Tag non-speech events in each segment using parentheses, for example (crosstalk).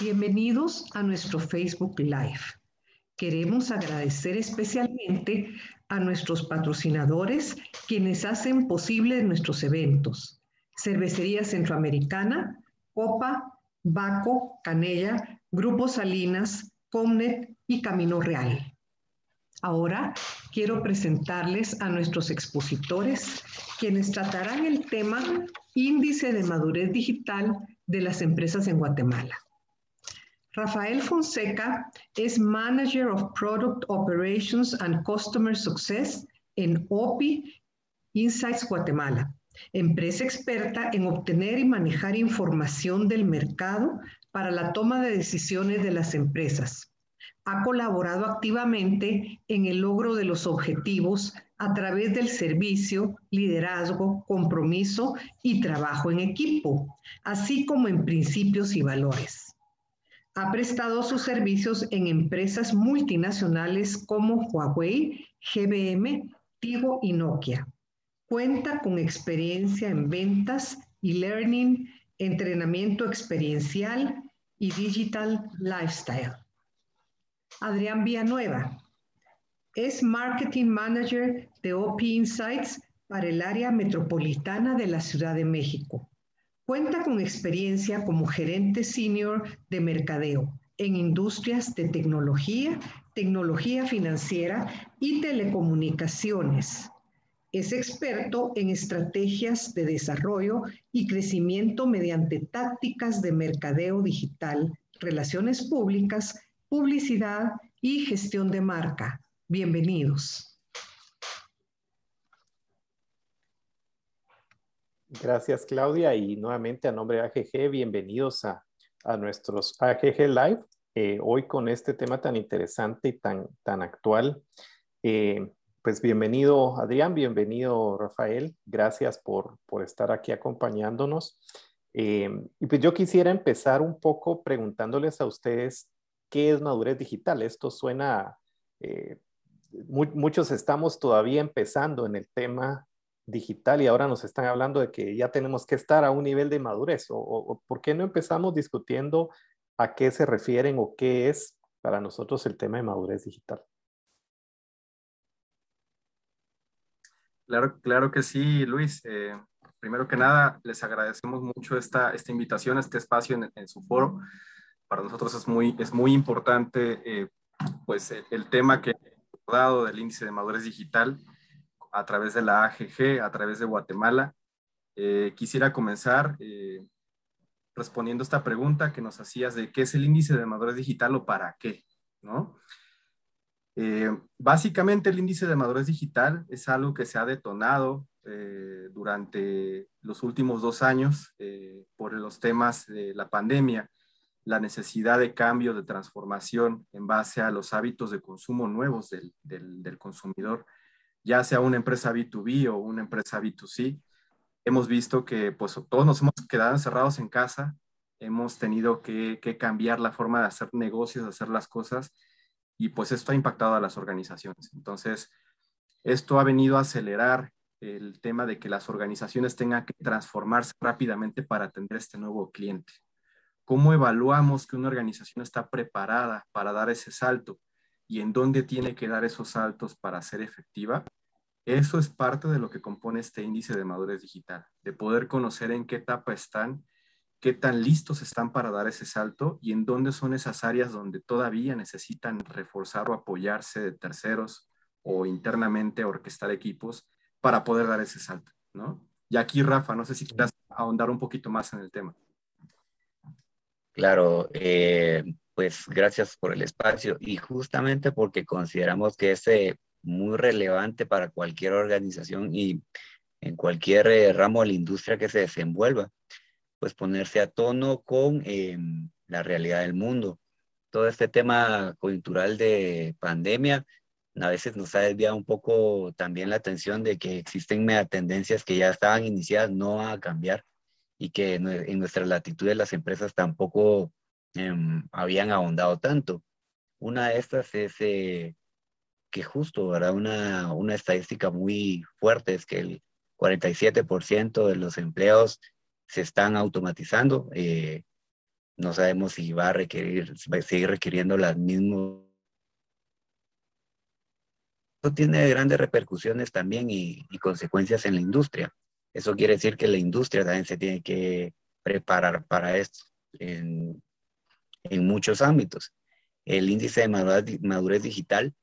Bienvenidos a nuestro Facebook Live. Queremos agradecer especialmente a nuestros patrocinadores quienes hacen posible nuestros eventos. Cervecería Centroamericana, Copa, Baco, Canella, Grupo Salinas, Comnet y Camino Real. Ahora quiero presentarles a nuestros expositores, quienes tratarán el tema Índice de Madurez Digital de las Empresas en Guatemala. Rafael Fonseca es Manager of Product Operations and Customer Success en OPI Insights Guatemala, empresa experta en obtener y manejar información del mercado para la toma de decisiones de las empresas. Ha colaborado activamente en el logro de los objetivos a través del servicio, liderazgo, compromiso y trabajo en equipo, así como en principios y valores. Ha prestado sus servicios en empresas multinacionales como Huawei, GBM, Tigo y Nokia. Cuenta con experiencia en ventas y learning, entrenamiento experiencial y digital lifestyle. Adrián Villanueva es Marketing Manager de OP Insights para el área metropolitana de la Ciudad de México. Cuenta con experiencia como gerente senior de mercadeo en industrias de tecnología, tecnología financiera y telecomunicaciones. Es experto en estrategias de desarrollo y crecimiento mediante tácticas de mercadeo digital, relaciones públicas, publicidad y gestión de marca. Bienvenidos. Gracias, Claudia. Y nuevamente a nombre de AGG, bienvenidos a, nuestros AGG Live. Eh, hoy con este tema tan interesante y tan, tan actual. Eh, pues bienvenido, Adrián, bienvenido, Rafael. Gracias por, estar aquí acompañándonos. Eh, y pues yo quisiera empezar un poco preguntándoles a ustedes qué es madurez digital. Esto suena, muchos estamos todavía empezando en el tema digital y ahora nos están hablando de que ya tenemos que estar a un nivel de madurez. O, por qué no empezamos discutiendo a qué se refieren o qué es para nosotros el tema de madurez digital? Claro, claro que sí, Luis. Eh, primero que nada, les agradecemos mucho esta, esta invitación, este espacio en, su foro. Para nosotros es muy, es muy importante eh, pues, el, tema que he dado del índice de madurez digital a través de la AGG, a través de Guatemala. Eh, quisiera comenzar eh, respondiendo esta pregunta que nos hacías de qué es el índice de madurez digital o para qué, ¿no? Eh, básicamente el índice de madurez digital es algo que se ha detonado durante los últimos dos años por los temas de la pandemia, la necesidad de cambio, de transformación en base a los hábitos de consumo nuevos del, del consumidor ya sea una empresa B2B o una empresa B2C, hemos visto que pues todos nos hemos quedado encerrados en casa, hemos tenido que, cambiar la forma de hacer negocios, de hacer las cosas, y pues esto ha impactado a las organizaciones. Entonces, esto ha venido a acelerar el tema de que las organizaciones tengan que transformarse rápidamente para atender este nuevo cliente. ¿Cómo evaluamos que una organización está preparada para dar ese salto? Y en dónde tiene que dar esos saltos para ser efectiva, eso es parte de lo que compone este índice de madurez digital, de poder conocer en qué etapa están, qué tan listos están para dar ese salto y en dónde son esas áreas donde todavía necesitan reforzar o apoyarse de terceros o internamente orquestar equipos para poder dar ese salto, ¿no? Y aquí, Rafa, no sé si quieras ahondar un poquito más en el tema. Claro, eh, pues gracias por el espacio y justamente porque consideramos que es eh, muy relevante para cualquier organización y en cualquier eh, ramo de la industria que se desenvuelva, pues ponerse a tono con em, la realidad del mundo. Todo este tema coyuntural de pandemia a veces nos ha desviado un poco también la atención de que existen tendencias que ya estaban iniciadas, no van a cambiar y que en nuestras latitudes las empresas tampoco Em, habían ahondado tanto. Una de estas es eh, que justo, ¿verdad? Una, una estadística muy fuerte es que el 47% de los empleos se están automatizando. Eh, no sabemos si va a requerir, va a seguir requiriendo las mismas. Eso tiene grandes repercusiones también y, y consecuencias en la industria. Eso quiere decir que la industria también se tiene que preparar para esto en, en muchos ámbitos. El índice de madurez, digital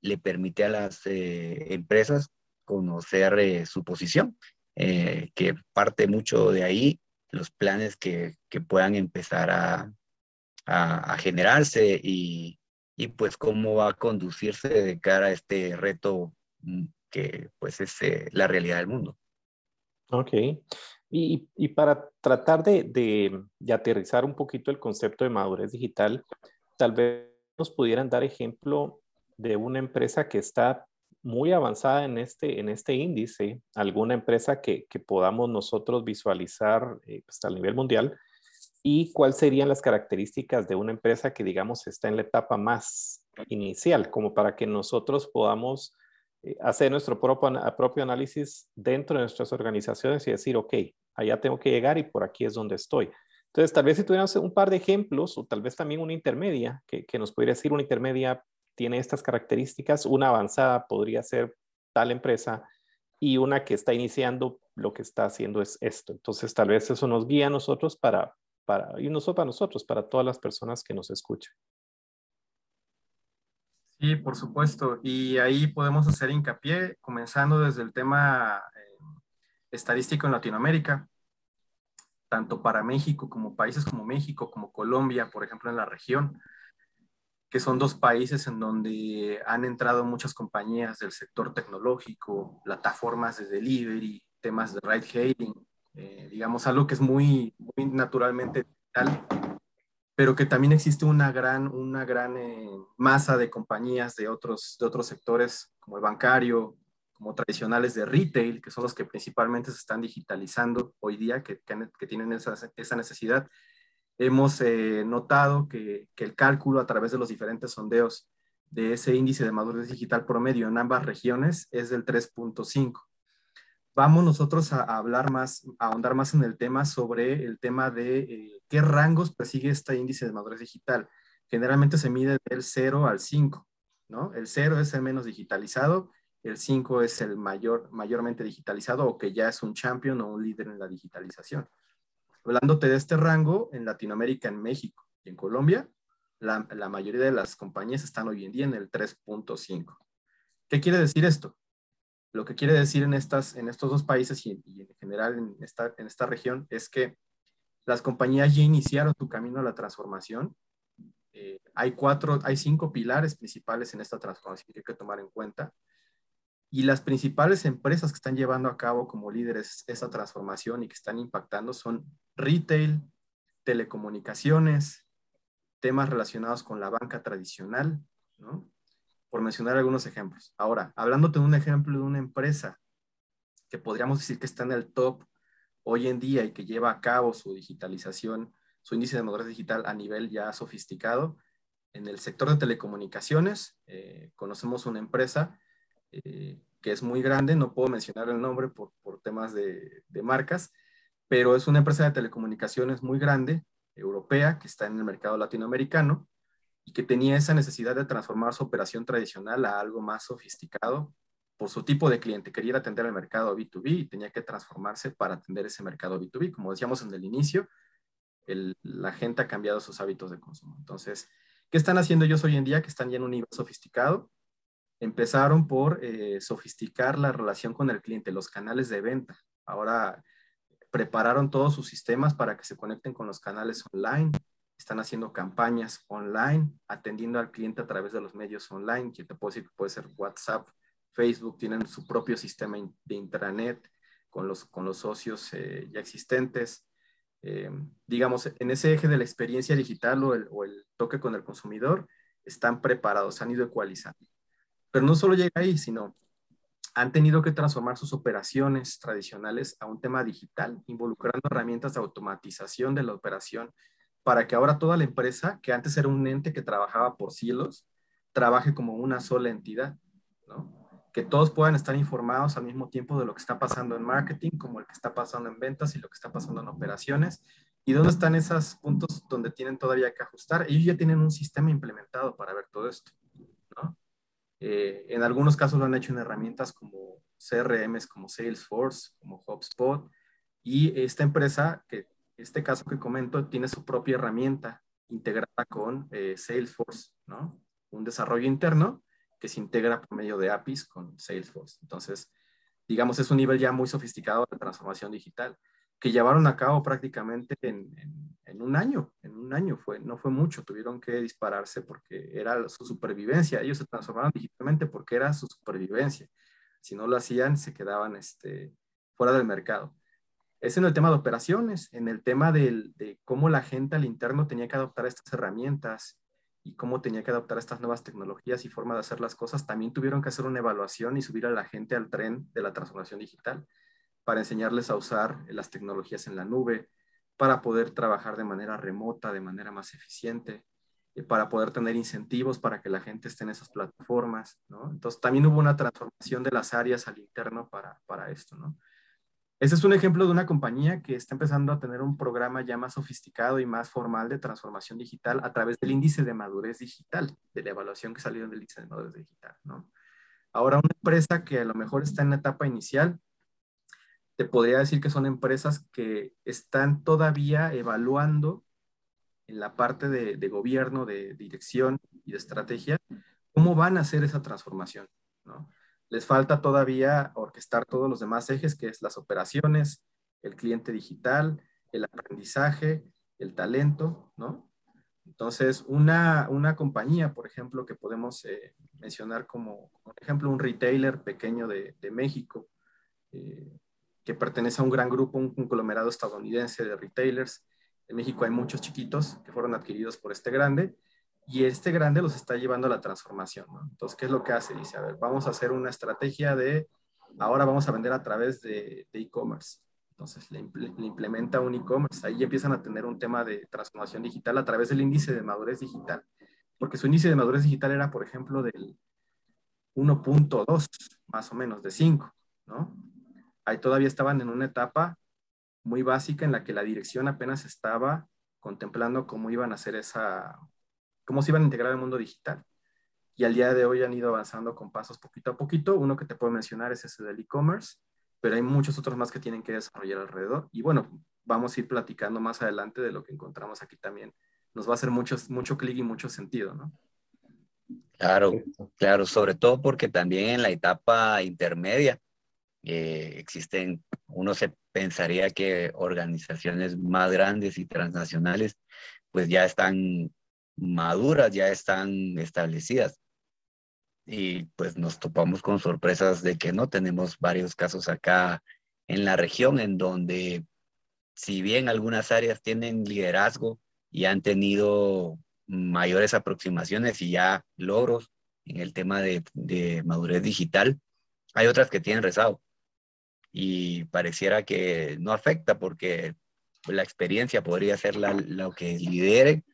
le permite a las eh, empresas conocer eh, su posición, eh, que parte mucho de ahí los planes que, que puedan empezar a, a, generarse y, y, pues cómo va a conducirse de cara a este reto mm, que pues es la realidad del mundo. Ok. Y, para tratar de, aterrizar un poquito el concepto de madurez digital, tal vez nos pudieran dar ejemplo de una empresa que está muy avanzada en este, en este índice, alguna empresa que, podamos nosotros visualizar eh, hasta el nivel mundial, y cuáles serían las características de una empresa que, digamos, está en la etapa más inicial, como para que nosotros podamos hacer nuestro propio, análisis dentro de nuestras organizaciones y decir, ok, allá tengo que llegar y por aquí es donde estoy. Entonces, tal vez si tuviéramos un par de ejemplos o tal vez también una intermedia, que, que nos podría decir una intermedia tiene estas características, una avanzada podría ser tal empresa y una que está iniciando lo que está haciendo es esto. Entonces, tal vez eso nos guía a nosotros para, para y no solo para nosotros, para todas las personas que nos escuchan. Sí, por supuesto. Y ahí podemos hacer hincapié, comenzando desde el tema eh, estadístico en Latinoamérica, tanto para México como países como México, como Colombia, por ejemplo, en la región, que son dos países en donde han entrado muchas compañías del sector tecnológico, plataformas de delivery, temas de ride hailing, eh, digamos, algo que es muy, muy naturalmente digital pero que también existe una gran, una gran eh, masa de compañías de otros, de otros sectores, como el bancario, como tradicionales de retail, que son los que principalmente se están digitalizando hoy día, que, que, tienen esa, esa, necesidad. Hemos eh, notado que, que, el cálculo a través de los diferentes sondeos de ese índice de madurez digital promedio en ambas regiones es del 3.5 vamos nosotros a, hablar más, a ahondar más en el tema sobre el tema de eh, qué rangos persigue este índice de madurez digital. Generalmente se mide del 0 al 5, ¿no? El 0 es el menos digitalizado, el 5 es el mayor, mayormente digitalizado o que ya es un champion o un líder en la digitalización. Hablándote de este rango, en Latinoamérica, en México y en Colombia, la, la mayoría de las compañías están hoy en día en el 3.5. ¿Qué quiere decir esto? Lo que quiere decir en, estas, en estos dos países y, en general en esta, en esta región es que las compañías ya iniciaron su camino a la transformación. Eh, hay cuatro, hay cinco pilares principales en esta transformación que hay que tomar en cuenta. Y las principales empresas que están llevando a cabo como líderes esa transformación y que están impactando son retail, telecomunicaciones, temas relacionados con la banca tradicional, ¿no? Por mencionar algunos ejemplos. Ahora, hablándote de un ejemplo de una empresa que podríamos decir que está en el top hoy en día y que lleva a cabo su digitalización, su índice de madurez digital a nivel ya sofisticado, en el sector de telecomunicaciones, eh, conocemos una empresa eh, que es muy grande, no puedo mencionar el nombre por, por temas de, de, marcas, pero es una empresa de telecomunicaciones muy grande, europea, que está en el mercado latinoamericano, y que tenía esa necesidad de transformar su operación tradicional a algo más sofisticado por su tipo de cliente. Quería atender al mercado B2B y tenía que transformarse para atender ese mercado B2B. Como decíamos en el inicio, la gente ha cambiado sus hábitos de consumo. Entonces, ¿qué están haciendo ellos hoy en día que están ya en un nivel sofisticado? Empezaron por eh, sofisticar la relación con el cliente, los canales de venta. Ahora prepararon todos sus sistemas para que se conecten con los canales online, están haciendo campañas online, atendiendo al cliente a través de los medios online, que te puedo decir que puede ser WhatsApp, Facebook, tienen su propio sistema de intranet con los, con los socios eh, ya existentes. Eh, digamos, en ese eje de la experiencia digital o el, o el, toque con el consumidor, están preparados, han ido ecualizando. Pero no solo llega ahí, sino han tenido que transformar sus operaciones tradicionales a un tema digital, involucrando herramientas de automatización de la operación para que ahora toda la empresa, que antes era un ente que trabajaba por silos, trabaje como una sola entidad, ¿no? Que todos puedan estar informados al mismo tiempo de lo que está pasando en marketing, como el que está pasando en ventas y lo que está pasando en operaciones, ¿Y dónde están esos puntos donde tienen todavía que ajustar? Ellos ya tienen un sistema implementado para ver todo esto, ¿no? Eh, en algunos casos lo han hecho en herramientas como CRMs, como Salesforce, como HubSpot, y esta empresa, que este caso que comento, tiene su propia herramienta integrada con eh, Salesforce, ¿no? Un desarrollo interno que se integra por medio de APIs con Salesforce. Entonces, digamos, es un nivel ya muy sofisticado de transformación digital que llevaron a cabo prácticamente en, un año, en un año fue, no fue mucho, tuvieron que dispararse porque era su supervivencia, ellos se transformaron digitalmente porque era su supervivencia, si no lo hacían se quedaban este, fuera del mercado. Es en el tema de operaciones, en el tema de cómo la gente al interno tenía que adoptar estas herramientas y cómo tenía que adoptar estas nuevas tecnologías y forma de hacer las cosas, también tuvieron que hacer una evaluación y subir a la gente al tren de la transformación digital para enseñarles a usar las tecnologías en la nube, para poder trabajar de manera remota, de manera más eficiente, y para poder tener incentivos para que la gente esté en esas plataformas. Entonces, también hubo una transformación de las áreas al interno para, para esto, ¿no? Ese es un ejemplo de una compañía que está empezando a tener un programa ya más sofisticado y más formal de transformación digital a través del índice de madurez digital, de la evaluación que salió del índice de madurez digital. Ahora, una empresa que a lo mejor está en la etapa inicial, te podría decir que son empresas que están todavía evaluando en la parte de, gobierno, de dirección y de estrategia, cómo van a hacer esa transformación. Les falta todavía orquestar todos los demás ejes, que es las operaciones, el cliente digital, el aprendizaje, el talento, ¿no? Entonces, una, una compañía, por ejemplo, que podemos eh, mencionar como, por ejemplo, un retailer pequeño de, de México, eh, que pertenece a un gran grupo, un conglomerado estadounidense de retailers. En México hay muchos chiquitos que fueron adquiridos por este grande y este grande los está llevando a la transformación. Entonces, ¿qué es lo que hace? Dice, a ver, vamos a hacer una estrategia de, ahora vamos a vender a través de e-commerce. Entonces, le, implementa un e-commerce. Ahí empiezan a tener un tema de transformación digital a través del índice de madurez digital. Porque su índice de madurez digital era, por ejemplo, del 1.2, más o menos, de 5, ¿no? ahí todavía estaban en una etapa muy básica en la que la dirección apenas estaba contemplando cómo iban a hacer esa, cómo se iban a integrar al mundo digital. Y al día de hoy han ido avanzando con pasos poquito a poquito. Uno que te puedo mencionar es ese del e-commerce, pero hay muchos otros más que tienen que desarrollar alrededor. Y bueno, vamos a ir platicando más adelante de lo que encontramos aquí también. Nos va a hacer mucho, mucho clic y mucho sentido, ¿no? Claro, claro, sobre todo porque también en la etapa intermedia eh, existen, uno se pensaría que organizaciones más grandes y transnacionales pues ya están maduras, ya están establecidas. Y pues nos topamos con sorpresas de que no tenemos varios casos acá en la región en donde si bien algunas áreas tienen liderazgo y han tenido mayores aproximaciones y ya logros en el tema de, de madurez digital, hay otras que tienen rezado y pareciera que no afecta porque la experiencia podría ser la, lo que lidere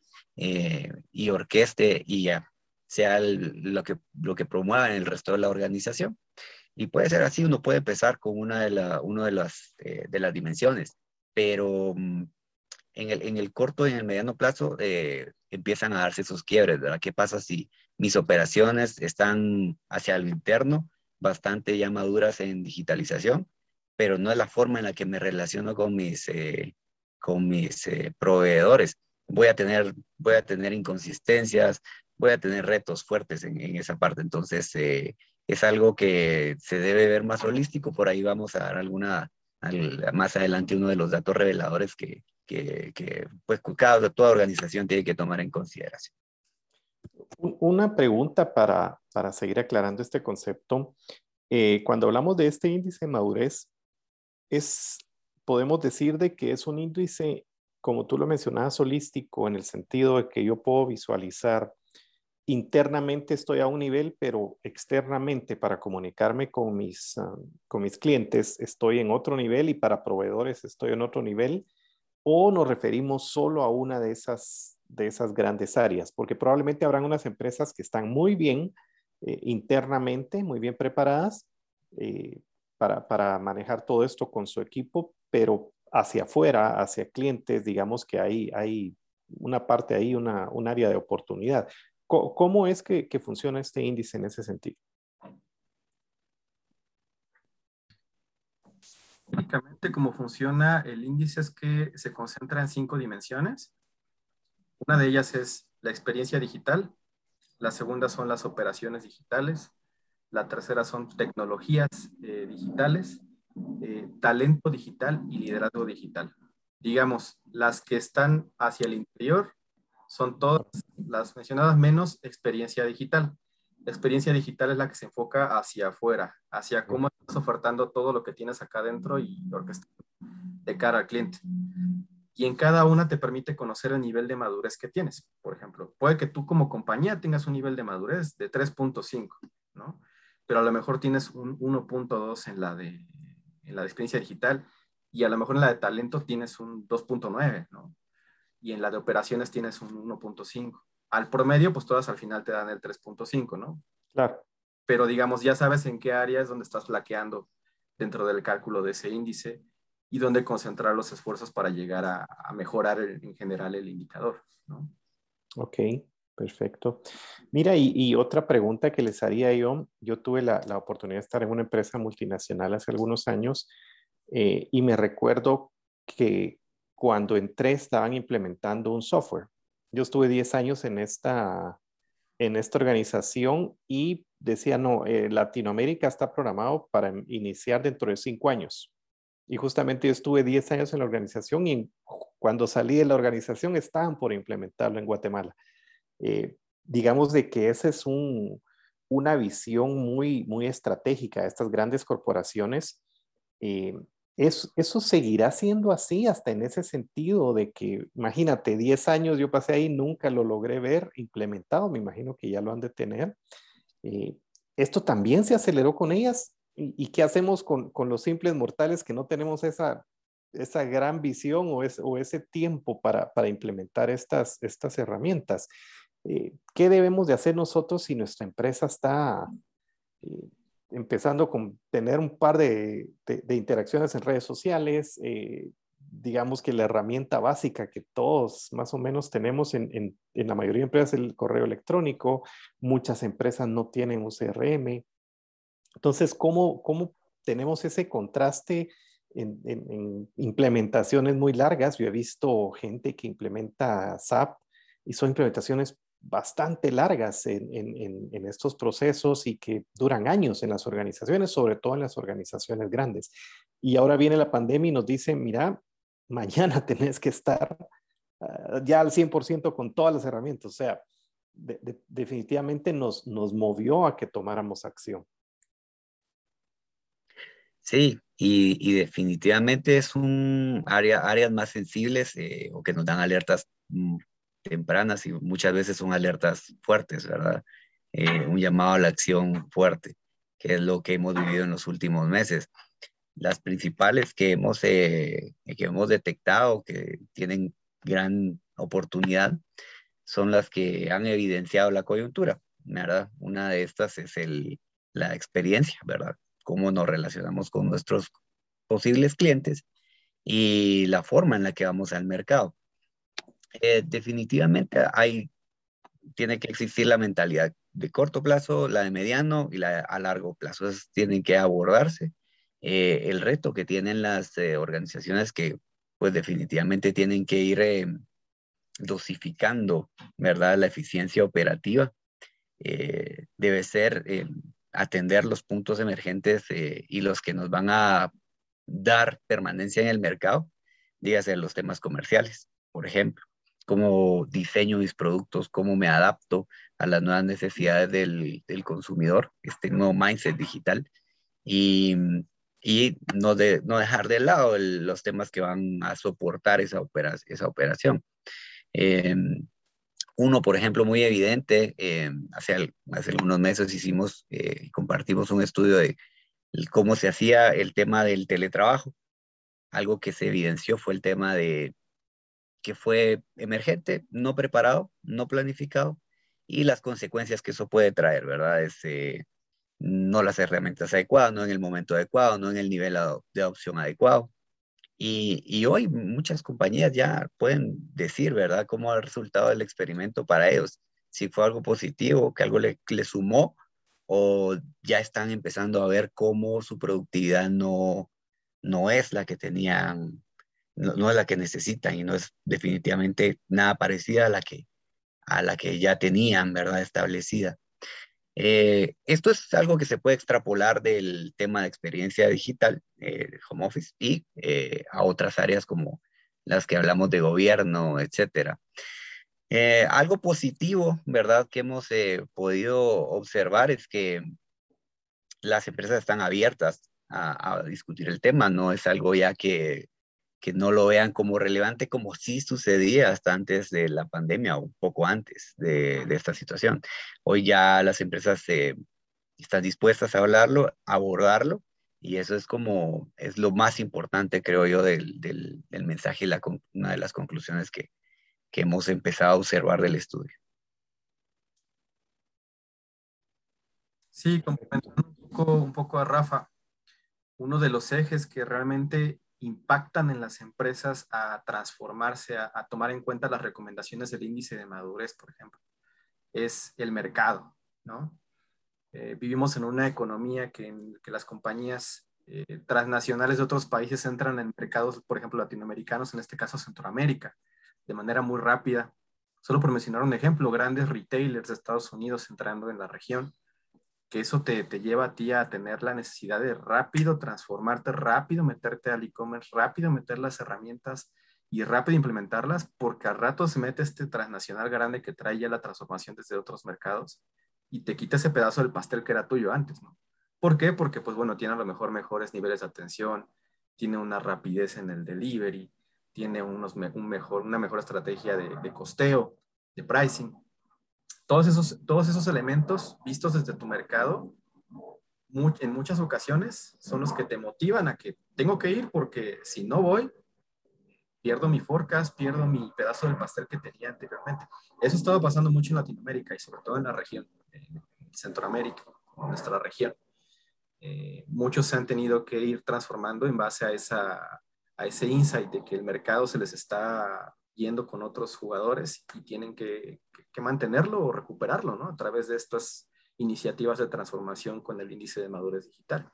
eh, y orqueste y ya sea lo, que, lo que promueva en el resto de la organización. Y puede ser así, uno puede empezar con una de, la, uno de, las, eh, de las dimensiones, pero mm, en el, en el corto y en el mediano plazo eh, empiezan a darse esos quiebres, ¿verdad? ¿Qué pasa si mis operaciones están hacia el interno, bastante ya maduras en digitalización? pero no es la forma en la que me relaciono con mis, con mis proveedores. Voy a, tener, voy a tener inconsistencias, voy a tener retos fuertes en, esa parte. Entonces, eh, es algo que se debe ver más holístico. Por ahí vamos a dar alguna, más adelante uno de los datos reveladores que, que, que pues, cada, toda organización tiene que tomar en consideración. Una pregunta para, para seguir aclarando este concepto. cuando hablamos de este índice de madurez, es, podemos decir de que es un índice, como tú lo mencionabas, holístico, en el sentido de que yo puedo visualizar internamente estoy a un nivel, pero externamente para comunicarme con mis, ah, con mis clientes estoy en otro nivel y para proveedores estoy en otro nivel, o nos referimos solo a una de esas, de esas grandes áreas, porque probablemente habrán unas empresas que están muy bien eh, internamente, muy bien preparadas, eh, para, manejar todo esto con su equipo, pero hacia afuera, hacia clientes, digamos que hay, hay una parte ahí, una, un área de oportunidad. ¿Cómo, es que, funciona este índice en ese sentido? Básicamente, cómo funciona el índice es que se concentra en cinco dimensiones. Una de ellas es la experiencia digital, la segunda son las operaciones digitales, la tercera son tecnologías eh, digitales, eh, talento digital y liderazgo digital. Digamos, las que están hacia el interior son todas las mencionadas menos experiencia digital. La experiencia digital es la que se enfoca hacia afuera, hacia cómo estás ofertando todo lo que tienes acá adentro y de cara al cliente. Y en cada una te permite conocer el nivel de madurez que tienes. Por ejemplo, puede que tú como compañía tengas un nivel de madurez de 3.5, ¿no? Pero a lo mejor tienes un 1.2 en la de en la experiencia digital y a lo mejor en la de talento tienes un 2.9, ¿no? Y en la de operaciones tienes un 1.5 al promedio, pues todas al final te dan el 3.5, ¿no? Claro. Pero digamos, ya sabes en qué área es donde estás flaqueando dentro del cálculo de ese índice y dónde concentrar los esfuerzos para llegar a, mejorar en general el indicador, ¿no? Ok, perfecto. Mira, y, otra pregunta que les haría yo, yo tuve la, oportunidad de estar en una empresa multinacional hace algunos años eh, y me recuerdo que cuando entré estaban implementando un software yo estuve 10 años en esta, en esta organización y decía, no, eh, Latinoamérica está programado para iniciar dentro de 5 años. Y justamente yo estuve 10 años en la organización y cuando salí de la organización estaban por implementarlo en Guatemala. Eh, digamos de que esa es un, una visión muy, muy estratégica de estas grandes corporaciones. Eh, eso, seguirá siendo así hasta en ese sentido de que, imagínate, 10 años yo pasé ahí, nunca lo logré ver implementado, me imagino que ya lo han de tener. Eh, esto también se aceleró con ellas. ¿Y, qué hacemos con, los simples mortales que no tenemos esa, esa gran visión o, o ese tiempo para, implementar estas, estas herramientas? Eh, ¿Qué debemos de hacer nosotros si nuestra empresa está eh, empezando con tener un par de, interacciones en redes sociales, eh, digamos que la herramienta básica que todos más o menos tenemos en, la mayoría de empresas es el correo electrónico, muchas empresas no tienen un CRM. Entonces, ¿cómo, cómo tenemos ese contraste en, en, implementaciones muy largas? Yo he visto gente que implementa SAP y son implementaciones bastante largas en, estos procesos y que duran años en las organizaciones, sobre todo en las organizaciones grandes. Y ahora viene la pandemia y nos dice, mira, (laughs) mañana tenés que estar ah, ya al 100% con todas las herramientas. O sea, definitivamente nos, nos movió a que tomáramos acción. Sí, y, definitivamente es un área, áreas más sensibles eh, o que nos dan alertas mm, tempranas y muchas veces son alertas fuertes, ¿verdad? Eh, un llamado a la acción fuerte, que es lo que hemos vivido en los últimos meses. Las principales que hemos, eh, que hemos detectado que tienen gran oportunidad son las que han evidenciado la coyuntura, ¿verdad? Una de estas es el, la experiencia, ¿verdad? Cómo nos relacionamos con nuestros posibles clientes y la forma en la que vamos al mercado. Eh, definitivamente hay, tiene que existir la mentalidad de corto plazo, la de mediano y la a largo plazo. Esas tienen que abordarse. Eh, el reto que tienen las eh, organizaciones que pues definitivamente tienen que ir dosificando, ¿verdad? La eficiencia operativa debe ser atender los puntos emergentes y los que nos van a dar permanencia en el mercado, dígase los temas comerciales, por ejemplo cómo diseño mis productos, cómo me adapto a las nuevas necesidades del, del consumidor, este nuevo mindset digital, y, y no, de, no dejar de lado los temas que van a soportar esa, esa operación. Eh, uno, por ejemplo, muy evidente, eh, hace, hace algunos meses hicimos, eh, compartimos un estudio de cómo se hacía el tema del teletrabajo. Algo que se evidenció fue el tema de que fue emergente, no preparado, no planificado y las consecuencias que eso puede traer, ¿verdad? Es, eh, no las herramientas adecuadas, no en el momento adecuado, no en el nivel de adopción adecuado. Y, hoy muchas compañías ya pueden decir, ¿verdad?, cómo el resultado del experimento para ellos. Si fue algo positivo, que algo le, le sumó, o ya están empezando a ver cómo su productividad no, no es la que tenían, no, es la que necesitan y no es definitivamente nada parecida a la que, a la que ya tenían, ¿verdad?, establecida. Eh, esto es algo que se puede extrapolar del tema de experiencia digital, eh, home office, y eh, a otras áreas como las que hablamos de gobierno, etcétera. Algo positivo, ¿verdad?, que hemos podido observar es que las empresas están abiertas a, discutir el tema, no es algo ya que que no lo vean como relevante como sí sucedía hasta antes de la pandemia o un poco antes de, esta situación. Hoy ya las empresas eh, están dispuestas a hablarlo, abordarlo y eso es como, es lo más importante, creo yo, del, del, mensaje y la, una de las conclusiones que, que hemos empezado a observar del estudio. Sí, complementando un poco a Rafa, uno de los ejes que realmente impactan en las empresas a transformarse, a, tomar en cuenta las recomendaciones del índice de madurez, por ejemplo, es el mercado, ¿no? Eh, vivimos en una economía que las compañías eh, transnacionales de otros países entran en mercados, por ejemplo, latinoamericanos, en este caso Centroamérica, de manera muy rápida. Solo por mencionar un ejemplo, grandes retailers de Estados Unidos entrando en la región que eso te, te, lleva a ti a tener la necesidad de rápido transformarte, rápido meterte al e-commerce, rápido meter las herramientas y rápido implementarlas, porque al rato se mete este transnacional grande que trae ya la transformación desde otros mercados y te quita ese pedazo del pastel que era tuyo antes, ¿no? ¿Por qué? Porque, pues bueno, tiene a lo mejor mejores niveles de atención, tiene una rapidez en el delivery, tiene unos, un mejor, una mejor estrategia de, de costeo, de pricing todos esos, todos esos elementos vistos desde tu mercado, en muchas ocasiones son los que te motivan a que tengo que ir porque si no voy, pierdo mi forecast, pierdo mi pedazo del pastel que tenía anteriormente. Eso estaba pasando mucho en Latinoamérica y sobre todo en la región, en Centroamérica, en nuestra región. Eh, muchos se han tenido que ir transformando en base a, esa, a ese insight de que el mercado se les está yendo con otros jugadores y tienen que, mantenerlo o recuperarlo, ¿no? A través de estas iniciativas de transformación con el índice de madurez digital.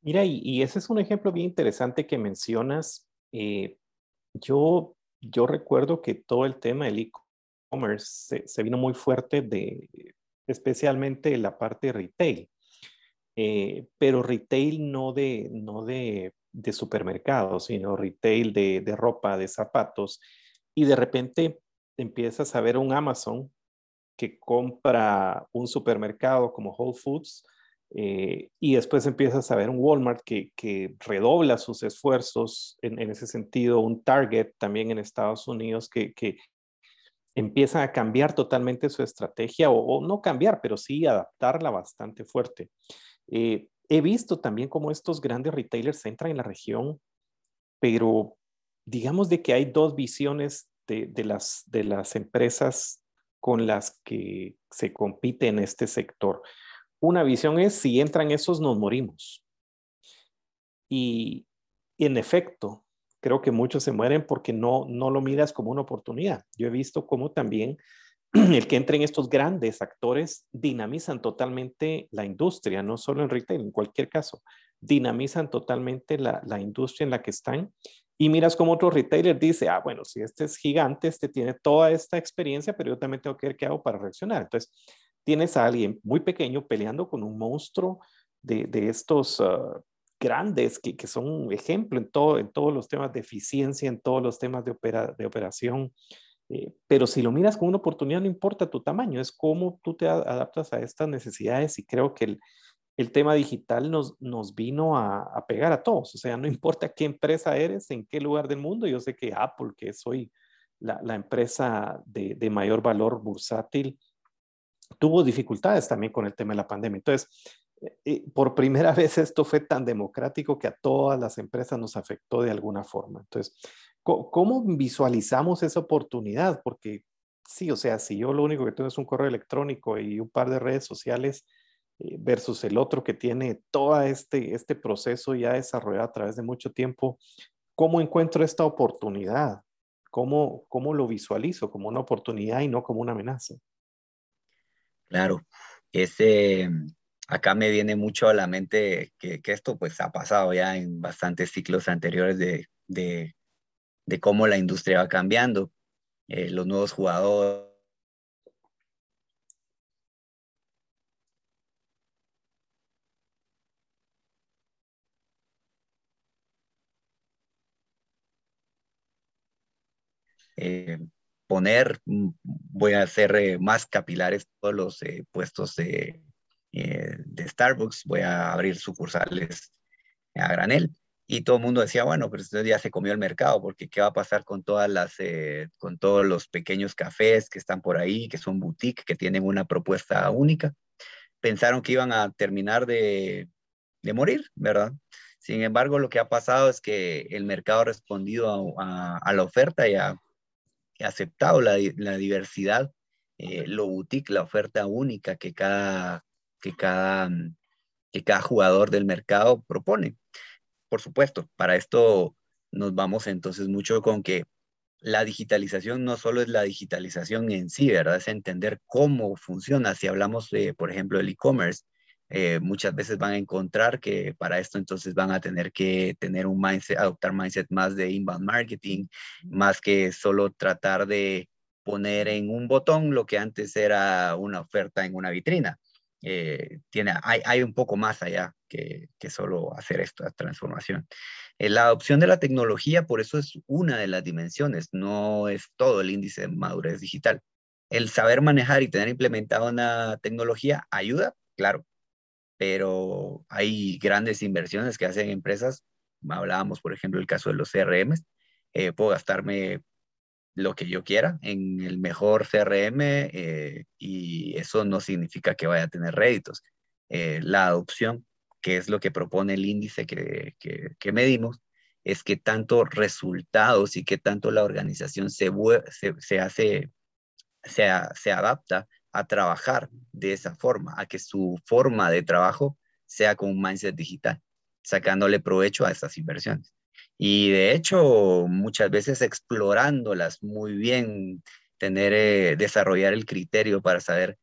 Mira, y, y ese es un ejemplo bien interesante que mencionas. Eh, yo, yo recuerdo que todo el tema del e-commerce se, se, vino muy fuerte de especialmente la parte retail, eh, pero retail no de, no de, de supermercados, sino retail de, de ropa, de zapatos, y de repente empiezas a ver un Amazon que compra un supermercado como Whole Foods eh, y después empiezas a ver un Walmart que, que redobla sus esfuerzos en, en, ese sentido, un Target también en Estados Unidos que, que empiezan a cambiar totalmente su estrategia o, o, no cambiar, pero sí adaptarla bastante fuerte. Eh, he visto también cómo estos grandes retailers entran en la región, pero digamos de que hay dos visiones de, las, de las empresas con las que se compite en este sector. Una visión es, si entran esos, nos morimos. Y, y en efecto, creo que muchos se mueren porque no, no lo miras como una oportunidad. Yo he visto cómo también (clears throat) el que entren estos grandes actores dinamizan totalmente la industria, no solo en retail, en cualquier caso, dinamizan totalmente la, la industria en la que están y miras como otro retailer dice, ah, bueno, si este es gigante, este tiene toda esta experiencia, pero yo también tengo que ver qué hago para reaccionar. Entonces, tienes a alguien muy pequeño peleando con un monstruo de, de estos uh, grandes que, que, son un ejemplo en, todo, en todos los temas de eficiencia, en todos los temas de, opera, de operación. Eh, pero si lo miras como una oportunidad, no importa tu tamaño, es cómo tú te adaptas a estas necesidades y creo que el, tema digital nos, vino a, pegar a todos. O sea, no (laughs) importa qué empresa eres, en qué lugar del mundo. Yo sé que Apple, que soy la, la empresa de, de, mayor valor bursátil, tuvo dificultades también con el tema de la pandemia. Entonces, eh, eh, por primera (laughs) vez esto fue tan democrático que a todas las empresas nos afectó de alguna forma. Entonces, ¿cómo visualizamos esa oportunidad? Porque sí, o sea, si yo lo único que tengo es un correo electrónico y un par de redes sociales, eh, versus el otro que tiene todo este, este proceso ya desarrollado a través de mucho tiempo, ¿cómo encuentro esta oportunidad? ¿Cómo, cómo lo visualizo como una oportunidad y no como una amenaza? Claro, ese, acá me viene mucho a la mente que, esto pues ha pasado ya en bastantes ciclos anteriores de, de, cómo la industria va cambiando, eh, los nuevos jugadores Eh, poner, voy a hacer eh, más capilares todos los puestos de, de, Starbucks, voy a abrir sucursales a granel. Y todo el mundo decía, bueno, pero entonces ya se comió el mercado, porque ¿qué va a pasar con todas las, con todos los pequeños cafés que están por ahí, que son boutique, que tienen una propuesta única? Pensaron que iban a terminar de, de morir, ¿verdad? Sin embargo, lo que ha pasado es que el mercado ha respondido a, a la oferta y ha aceptado la, diversidad, eh, lo boutique, la oferta única que cada, que, cada, mm, que cada jugador del mercado propone. Por supuesto, para esto nos vamos entonces mucho con que la digitalización no solo es la digitalización en sí, ¿verdad? Es entender cómo funciona. Si hablamos, de, por ejemplo, del e-commerce, eh, muchas veces van a encontrar que para esto entonces van a tener que tener un mindset, adoptar mindset más de inbound marketing, más que solo tratar de poner en un botón lo que antes era una oferta en una vitrina. Eh, tiene, hay, hay, un poco más allá que, que solo hacer esta transformación. Eh, la adopción de la tecnología, por eso es una de las dimensiones, no es todo el índice de madurez digital. El saber manejar y tener implementada una tecnología ayuda, claro, pero hay grandes inversiones que hacen empresas. Hablábamos, por ejemplo, el caso de los CRM. Eh, puedo gastarme lo que yo quiera en el mejor CRM eh, y eso no significa que vaya a tener réditos. Eh, la adopción, que es lo que propone el índice que, que, medimos, es que tanto resultados y que tanto la organización se, se, hace, se, se adapta a trabajar de esa forma, a que su forma de trabajo sea con un mindset digital, sacándole provecho a estas inversiones. Y de hecho, muchas veces explorándolas muy bien, tener, eh, desarrollar el criterio para saber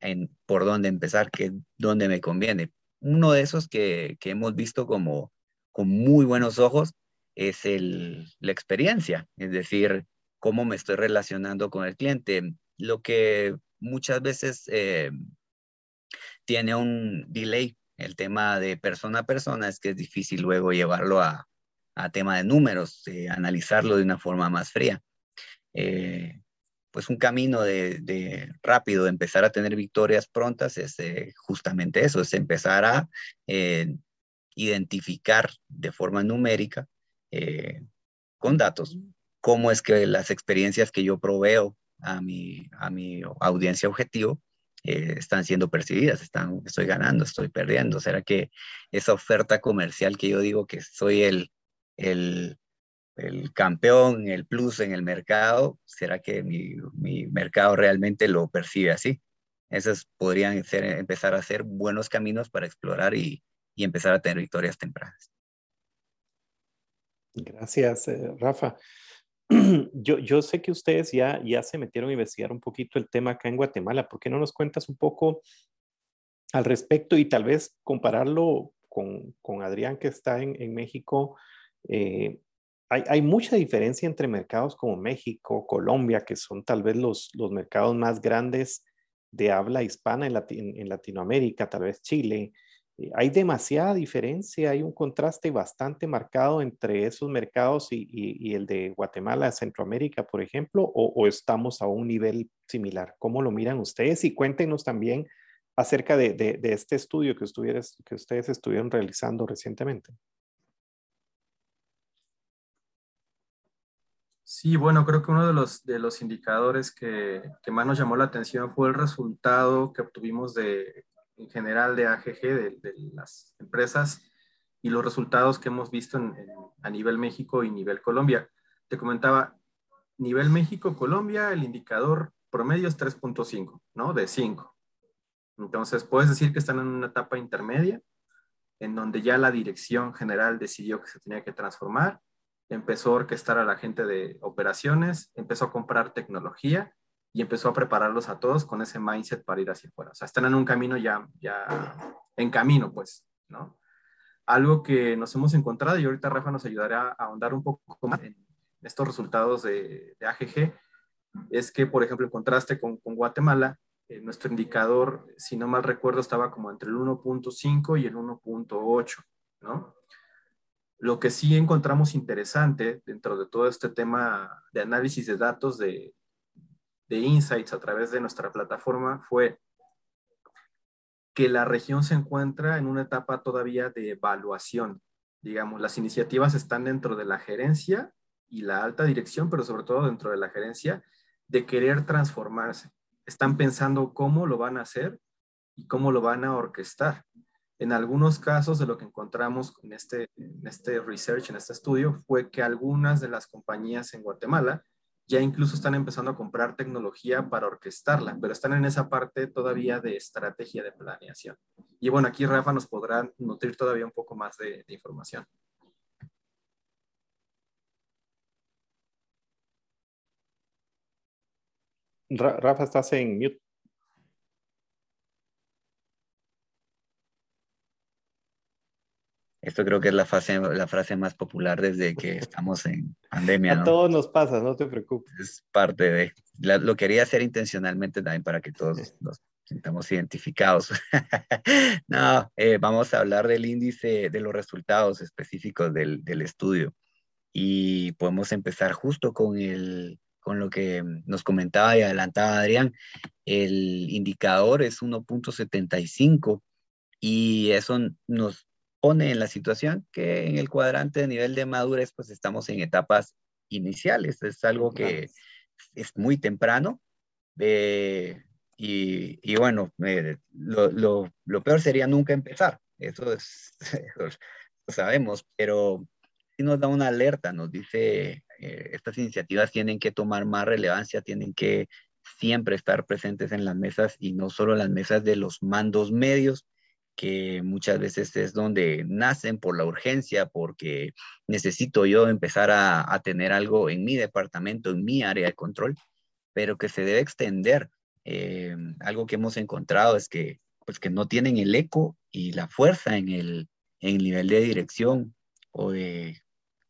en, por dónde empezar, que, dónde me conviene. Uno de esos que, que hemos visto como con muy buenos ojos es el, la experiencia, es decir, cómo me estoy relacionando con el cliente. Lo que muchas veces eh, tiene un delay. El tema de persona a persona es que es difícil luego llevarlo a, tema de números, analizarlo de una forma más fría. Eh, pues un camino de, rápido de empezar a tener victorias prontas es eh, justamente eso, es empezar a identificar de forma numérica con datos cómo es que las experiencias que yo proveo a mi, a mi audiencia objetivo eh, están siendo percibidas, están, estoy ganando, estoy perdiendo. ¿Será que esa oferta comercial que yo digo que soy el, el, el campeón, el plus en el mercado, será que mi, mi mercado realmente lo percibe así? Esos podrían ser, empezar a ser buenos caminos para explorar y, y empezar a tener victorias tempranas. Gracias, eh, Rafa. (clears throat) yo, yo sé que ustedes ya, ya se metieron a investigar un poquito el tema acá en Guatemala. ¿Por qué no nos cuentas un poco al respecto y tal vez compararlo con, con Adrián que está en, en México? Eh, hay, mucha diferencia entre mercados como México, Colombia, que son tal vez los, mercados más grandes de habla hispana en, en Latinoamérica, tal vez Chile, eh, hay demasiada diferencia, hay un contraste bastante marcado entre esos mercados y, el de Guatemala, Centroamérica, por ejemplo, o, estamos a un nivel similar. ¿Cómo lo miran ustedes? Y cuéntenos también acerca de, este estudio que, que ustedes estuvieron realizando recientemente. Sí, bueno, creo que uno de los, de los indicadores que, que más nos llamó la atención fue el resultado que obtuvimos de en general de AGG, de, las empresas, y los resultados que hemos visto a nivel México y nivel Colombia. Te comentaba, nivel México-Colombia, el indicador promedio es 3.5, ¿no? De 5. Entonces, puedes decir que están en una etapa intermedia, en donde ya la dirección general decidió que se tenía que transformar, empezó a orquestar a la gente de operaciones, empezó a comprar tecnología y empezó a prepararlos a todos con ese mindset para ir hacia afuera. O sea, están en un camino ya, ya en camino, pues, ¿no? Algo que nos hemos encontrado y ahorita Rafa nos ayudará a ahondar un poco más en estos resultados de, AGG, es que, por ejemplo, en contraste con, Guatemala, eh, nuestro indicador, si no mal recuerdo, estaba como entre el 1.5 y el 1.8, ¿no? Lo que sí encontramos interesante dentro de todo este tema de análisis de datos de, insights a través de nuestra plataforma fue que la región se encuentra en una etapa todavía de evaluación. Digamos, las iniciativas están dentro de la gerencia y la alta dirección, pero sobre todo dentro de la gerencia, de querer transformarse. Están pensando cómo lo van a hacer y cómo lo van a orquestar. En algunos casos de lo que encontramos en este, en este research, en este estudio, fue que algunas de las compañías en Guatemala ya incluso están empezando a comprar tecnología para orquestarla, pero están en esa parte todavía de estrategia de planeación. Y bueno, aquí Rafa nos podrá nutrir todavía un poco más de, información. Rafa, estás en mute. Esto creo que es la, fase, la frase más popular desde que estamos en (laughs) pandemia. A todos nos pasa, no te preocupes. Es parte de... lo quería hacer intencionalmente también para que todos (laughs) nos sintamos identificados. (laughs) no, eh, vamos a hablar del índice de los resultados específicos del, del estudio. Y podemos empezar justo con, el, con lo que nos comentaba y adelantaba Adrián. El indicador es 1.75 y eso nos pone en la situación que en el cuadrante de nivel de madurez, pues estamos en etapas iniciales. Es algo que es muy temprano. Eh, y, y, bueno, eh, lo, lo, lo, peor sería nunca empezar. (laughs) Eso es, lo sabemos, pero sí nos da una alerta, nos dice, eh, estas iniciativas tienen que tomar más relevancia, tienen que siempre estar presentes en las mesas y no solo las mesas de los mandos medios, que muchas veces es donde nacen por la urgencia, porque necesito yo empezar a, tener algo en mi departamento, en mi área de control, pero que se debe extender. Eh, algo que hemos encontrado es que, pues que no tienen el eco y la fuerza en el, en nivel de dirección o de,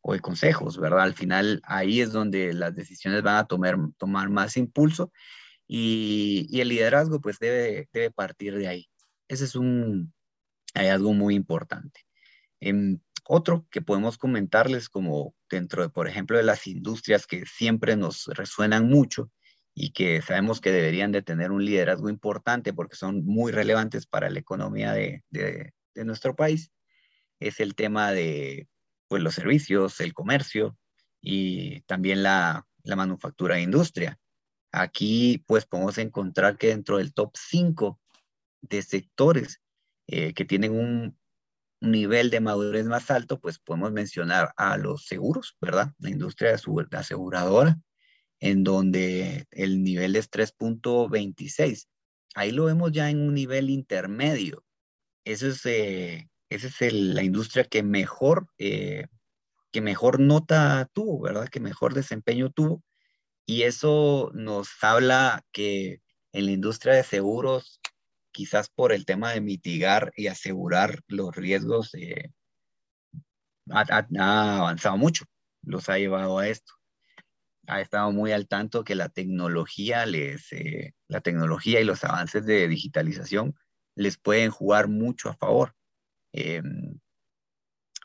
o de consejos, ¿verdad? Al final ahí es donde las decisiones van a tomar, tomar más impulso y, y el liderazgo pues debe, debe partir de ahí. Ese es un, hay algo muy importante. Em, otro que podemos comentarles como dentro de, por ejemplo, de las industrias que siempre nos resuenan mucho y que sabemos que deberían de tener un liderazgo importante porque son muy relevantes para la economía de, de, nuestro país, es el tema de pues, los servicios, el comercio y también la, la manufactura e industria. Aquí pues podemos encontrar que dentro del top 5 de sectores eh, que tienen un, nivel de madurez más alto, pues podemos mencionar a los seguros, ¿verdad? La industria aseguradora, en donde el nivel es 3.26. Ahí lo vemos ya en un nivel intermedio. Eso es, eh, esa es la industria que mejor, eh, que mejor nota tuvo, ¿verdad? Que mejor desempeño tuvo. Y eso nos habla que en la industria de seguros quizás por el tema de mitigar y asegurar los riesgos, eh, ha, avanzado mucho, los ha llevado a esto. Ha estado muy al tanto que la tecnología, les, eh, la tecnología y los avances de digitalización les pueden jugar mucho a favor. Em,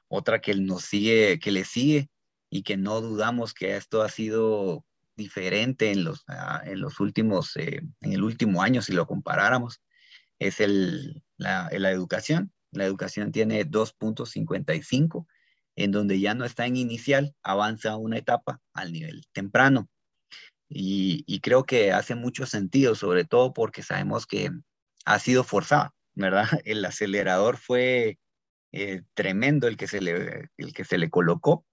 otra que nos sigue, que le sigue y que no dudamos que esto ha sido diferente en los, ah, en los últimos, eh, en el último año si lo comparáramos, es el, la, educación. La educación tiene 2.55, en donde ya no está en inicial, avanza una etapa al nivel temprano. Y, creo que hace mucho sentido, sobre todo porque sabemos que ha sido forzada, ¿verdad? (laughs) El acelerador fue eh, tremendo el que, se le, el que se le colocó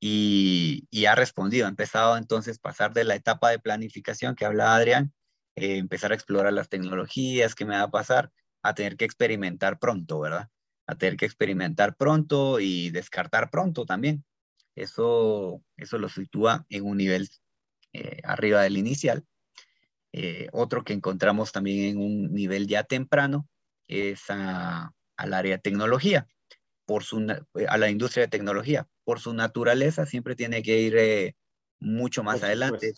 y, y, ha respondido. Ha empezado entonces pasar de la etapa de planificación que hablaba Adrián eh, empezar a explorar las tecnologías, qué me va a pasar, a tener que experimentar pronto, ¿verdad? A tener que experimentar pronto y descartar pronto también. Eso, eso lo sitúa en un nivel eh, arriba del inicial. Eh, otro que encontramos también en un nivel ya temprano es al área de tecnología, por su, a la industria de tecnología. Por su naturaleza siempre tiene que ir eh, mucho más adelante,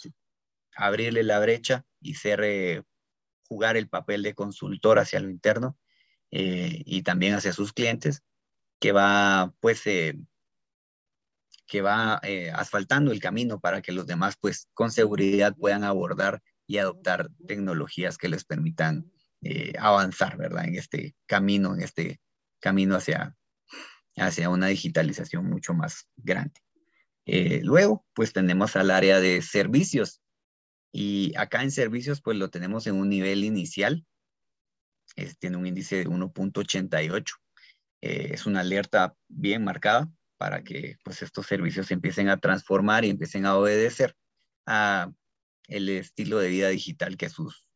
abrirle la brecha y ser, jugar el papel de consultor hacia lo interno y también hacia sus clientes, que va pues que va eh, asfaltando el camino para que los demás, pues, con seguridad puedan abordar y adoptar tecnologías que les permitan eh, avanzar, ¿verdad? En este camino, en este camino hacia, hacia una digitalización mucho más grande. Eh, luego, pues tenemos al área de servicios. Y acá en servicios, pues lo tenemos en un nivel inicial. tiene un índice de 1.88. es una alerta bien marcada para que pues, estos servicios empiecen a transformar y empiecen a obedecer a el estilo de vida digital que sus,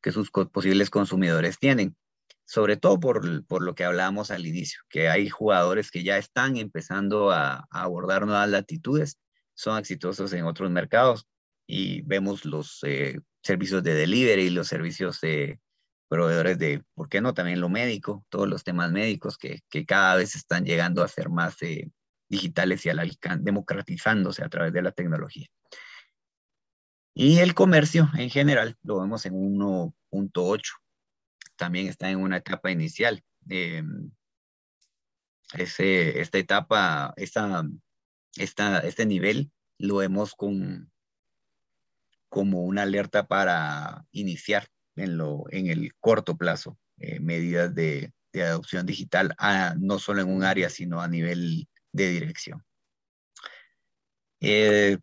que sus posibles consumidores tienen. Sobre todo por, por lo que hablábamos al inicio, que hay jugadores que ya están empezando a, abordar nuevas latitudes, son exitosos en otros mercados y vemos los eh, servicios de delivery, los servicios de proveedores de, ¿por qué no? También lo médico, todos los temas médicos que, que cada vez están llegando a ser más eh, digitales y al alcance, democratizándose a través de la tecnología. Y el comercio en general lo vemos en 1.8. También está en una etapa inicial. Eh, ese, esta etapa, esta, esta, este nivel lo vemos con, como una alerta para iniciar en, lo, en el corto plazo eh, medidas de, adopción digital, no solo en un área, sino a nivel de dirección. Eh,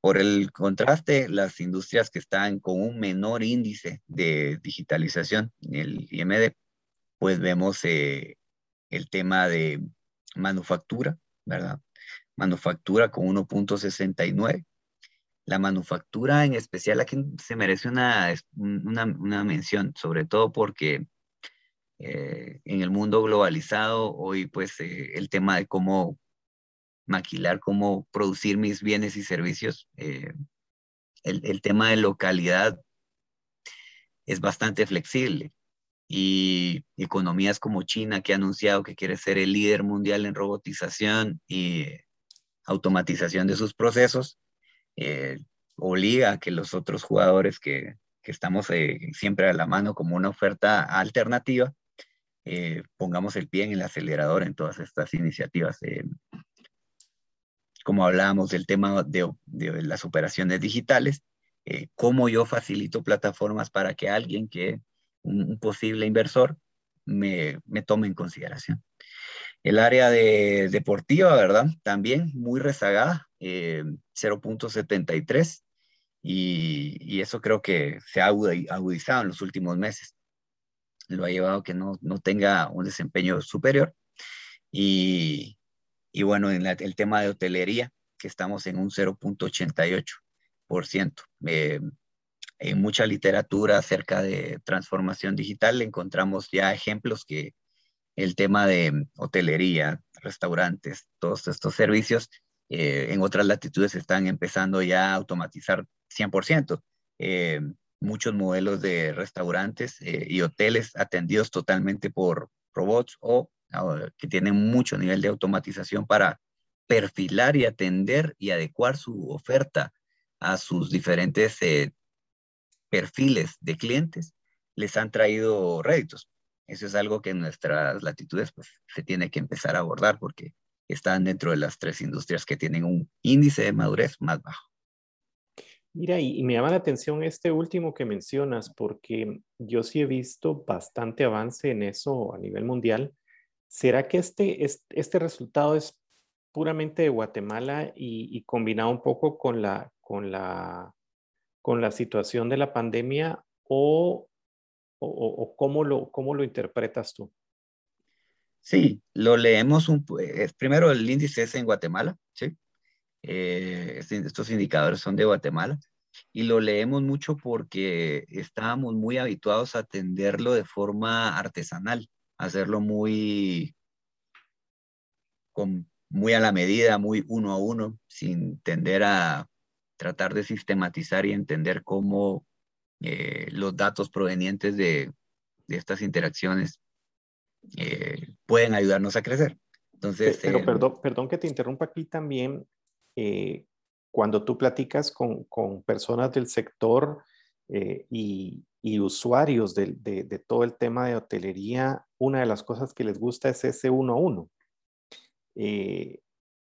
por el contraste, las industrias que están con un menor índice de digitalización, el IMD, pues vemos eh, el tema de manufactura, ¿verdad? Manufactura con 1.69 la manufactura en especial aquí se merece una, una, mención, sobre todo porque eh, en el mundo globalizado hoy pues eh, el tema de cómo maquilar, cómo producir mis bienes y servicios, eh, el, el, tema de localidad es bastante flexible. Y economías como China que ha anunciado que quiere ser el líder mundial en robotización y automatización de sus procesos, eh, obliga a que los otros jugadores que, que estamos eh, siempre a la mano como una oferta alternativa, eh, pongamos el pie en el acelerador en todas estas iniciativas. como hablábamos del tema de, de las operaciones digitales, cómo yo facilito plataformas para que alguien que, un, posible inversor, me, me tome en consideración. El área de deportiva, ¿verdad? También muy rezagada, 0.73 eh, y, eso creo que se ha agudizado en los últimos meses. Lo ha llevado a que no, no tenga un desempeño superior. Y, y bueno, en el tema de hotelería, que estamos en un 0.88%. Eh, en mucha literatura acerca de transformación digital encontramos ya ejemplos que el tema de hotelería, restaurantes, todos estos servicios eh, en otras latitudes están empezando ya a automatizar 100%. Eh, muchos modelos de restaurantes eh, y hoteles atendidos totalmente por robots o que tienen mucho nivel de automatización para perfilar y atender y adecuar su oferta a sus diferentes perfiles de clientes, les han traído réditos. Eso es algo que en nuestras latitudes pues, se tiene que empezar a abordar porque están dentro de las tres industrias que tienen un índice de madurez más bajo. Mira, y, me llama la atención este último que mencionas, porque yo sí he visto bastante avance en eso a nivel mundial. ¿Será que este, este, resultado es puramente de Guatemala y, combinado un poco con la, con, la, con la situación de la pandemia o, o, cómo, lo, cómo lo interpretas tú? Sí, lo leemos un, pues, primero el índice es en Guatemala, ¿sí? Eh, estos indicadores son de Guatemala. y lo leemos mucho porque estábamos muy habituados a atenderlo de forma artesanal, hacerlo muy, con, muy a la medida, muy uno a uno, sin tender a tratar de sistematizar y entender cómo eh, los datos provenientes de, de estas interacciones eh, pueden ayudarnos a crecer. Entonces, pero, perdón, perdón que te interrumpa aquí también. Eh, cuando tú platicas con, con personas del sector eh, y, y, usuarios de, de, de, todo el tema de hotelería, una de las cosas que les gusta es ese uno a uno. Eh,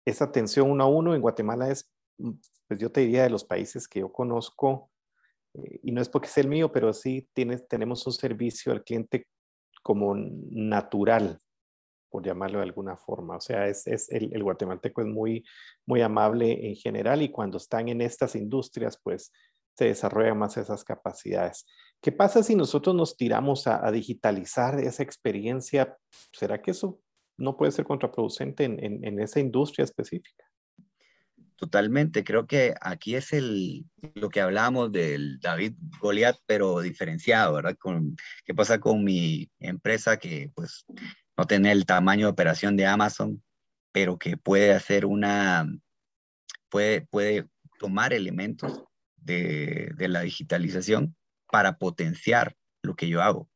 esa atención uno a uno en Guatemala es, mm, pues yo te diría, de los países que yo conozco, eh, y no es porque sea el mío, pero sí tienes, tenemos un servicio al cliente como natural, por llamarlo de alguna forma. O sea, es, el, guatemalteco es muy, muy amable en general y cuando están en estas industrias, pues se desarrollan más esas capacidades. ¿Qué pasa si nosotros nos tiramos a, digitalizar esa experiencia? ¿Será que eso no puede ser contraproducente en, en, en esa industria específica? Totalmente, creo que aquí es el, lo que hablamos del David Goliat, pero diferenciado, ¿verdad? Con, ¿Qué pasa con mi empresa que pues no tiene el tamaño de operación de Amazon, pero que puede hacer una, puede, puede tomar elementos de, de la digitalización para potenciar lo que yo hago.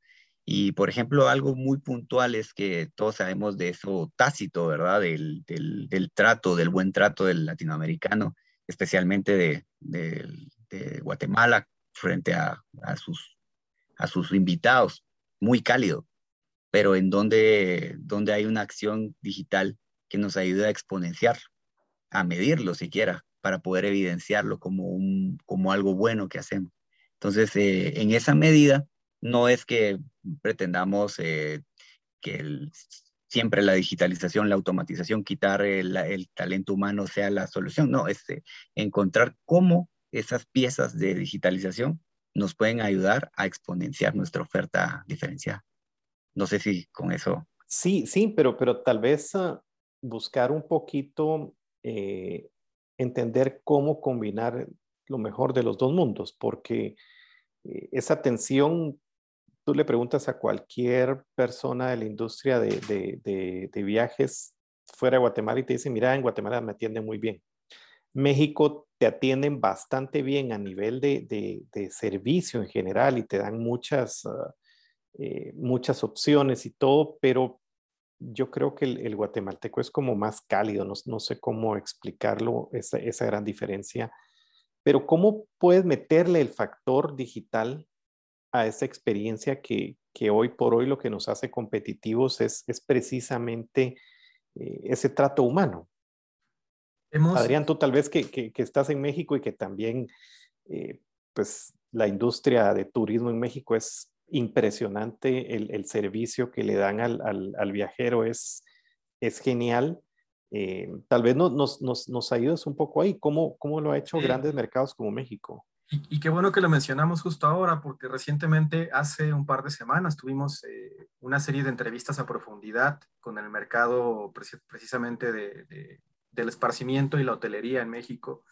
Y, por ejemplo, algo muy puntual es que todos sabemos de eso tácito, ¿verdad? Del, del, trato, del buen trato del latinoamericano, especialmente de Guatemala frente a, a, sus, a sus invitados, muy cálido, pero en donde, donde hay una acción digital que nos ayuda a exponenciar, a medirlo siquiera, para poder evidenciarlo como, un, como algo bueno que hacemos. Entonces, eh, en esa medida, no es que pretendamos eh, que siempre la digitalización, la automatización, quitar el, talento humano sea la solución, no, es eh, encontrar cómo esas piezas de digitalización nos pueden ayudar a exponenciar nuestra oferta diferenciada. No sé si con eso. Sí, sí, pero, pero tal vez uh, buscar un poquito, eh, entender cómo combinar lo mejor de los dos mundos, porque eh, esa tensión tú le preguntas a cualquier persona de la industria de, viajes fuera de Guatemala y te dice, mira, en Guatemala me atienden muy bien. México te atienden bastante bien a nivel de, servicio en general y te dan muchas, uh, eh, muchas opciones y todo, pero yo creo que el, guatemalteco es como más cálido, no, no sé cómo explicarlo, esa, esa gran diferencia. Pero ¿cómo puedes meterle el factor digital a esa experiencia que, que, hoy por hoy lo que nos hace competitivos es, es precisamente eh, ese trato humano. Hemos... Adrián, tú tal vez que, que, que, estás en México y que también, eh, pues la industria de turismo en México es impresionante, el, el servicio que le dan al, al, al viajero es, es genial. Eh, tal vez nos, nos, nos, nos, ayudes un poco ahí, ¿cómo, cómo lo ha hecho grandes mercados como México? Y, y, qué bueno que lo mencionamos justo ahora, porque recientemente, hace un par de semanas, tuvimos eh, una serie de entrevistas a profundidad con el mercado precisamente de, de, del esparcimiento y la hotelería en México,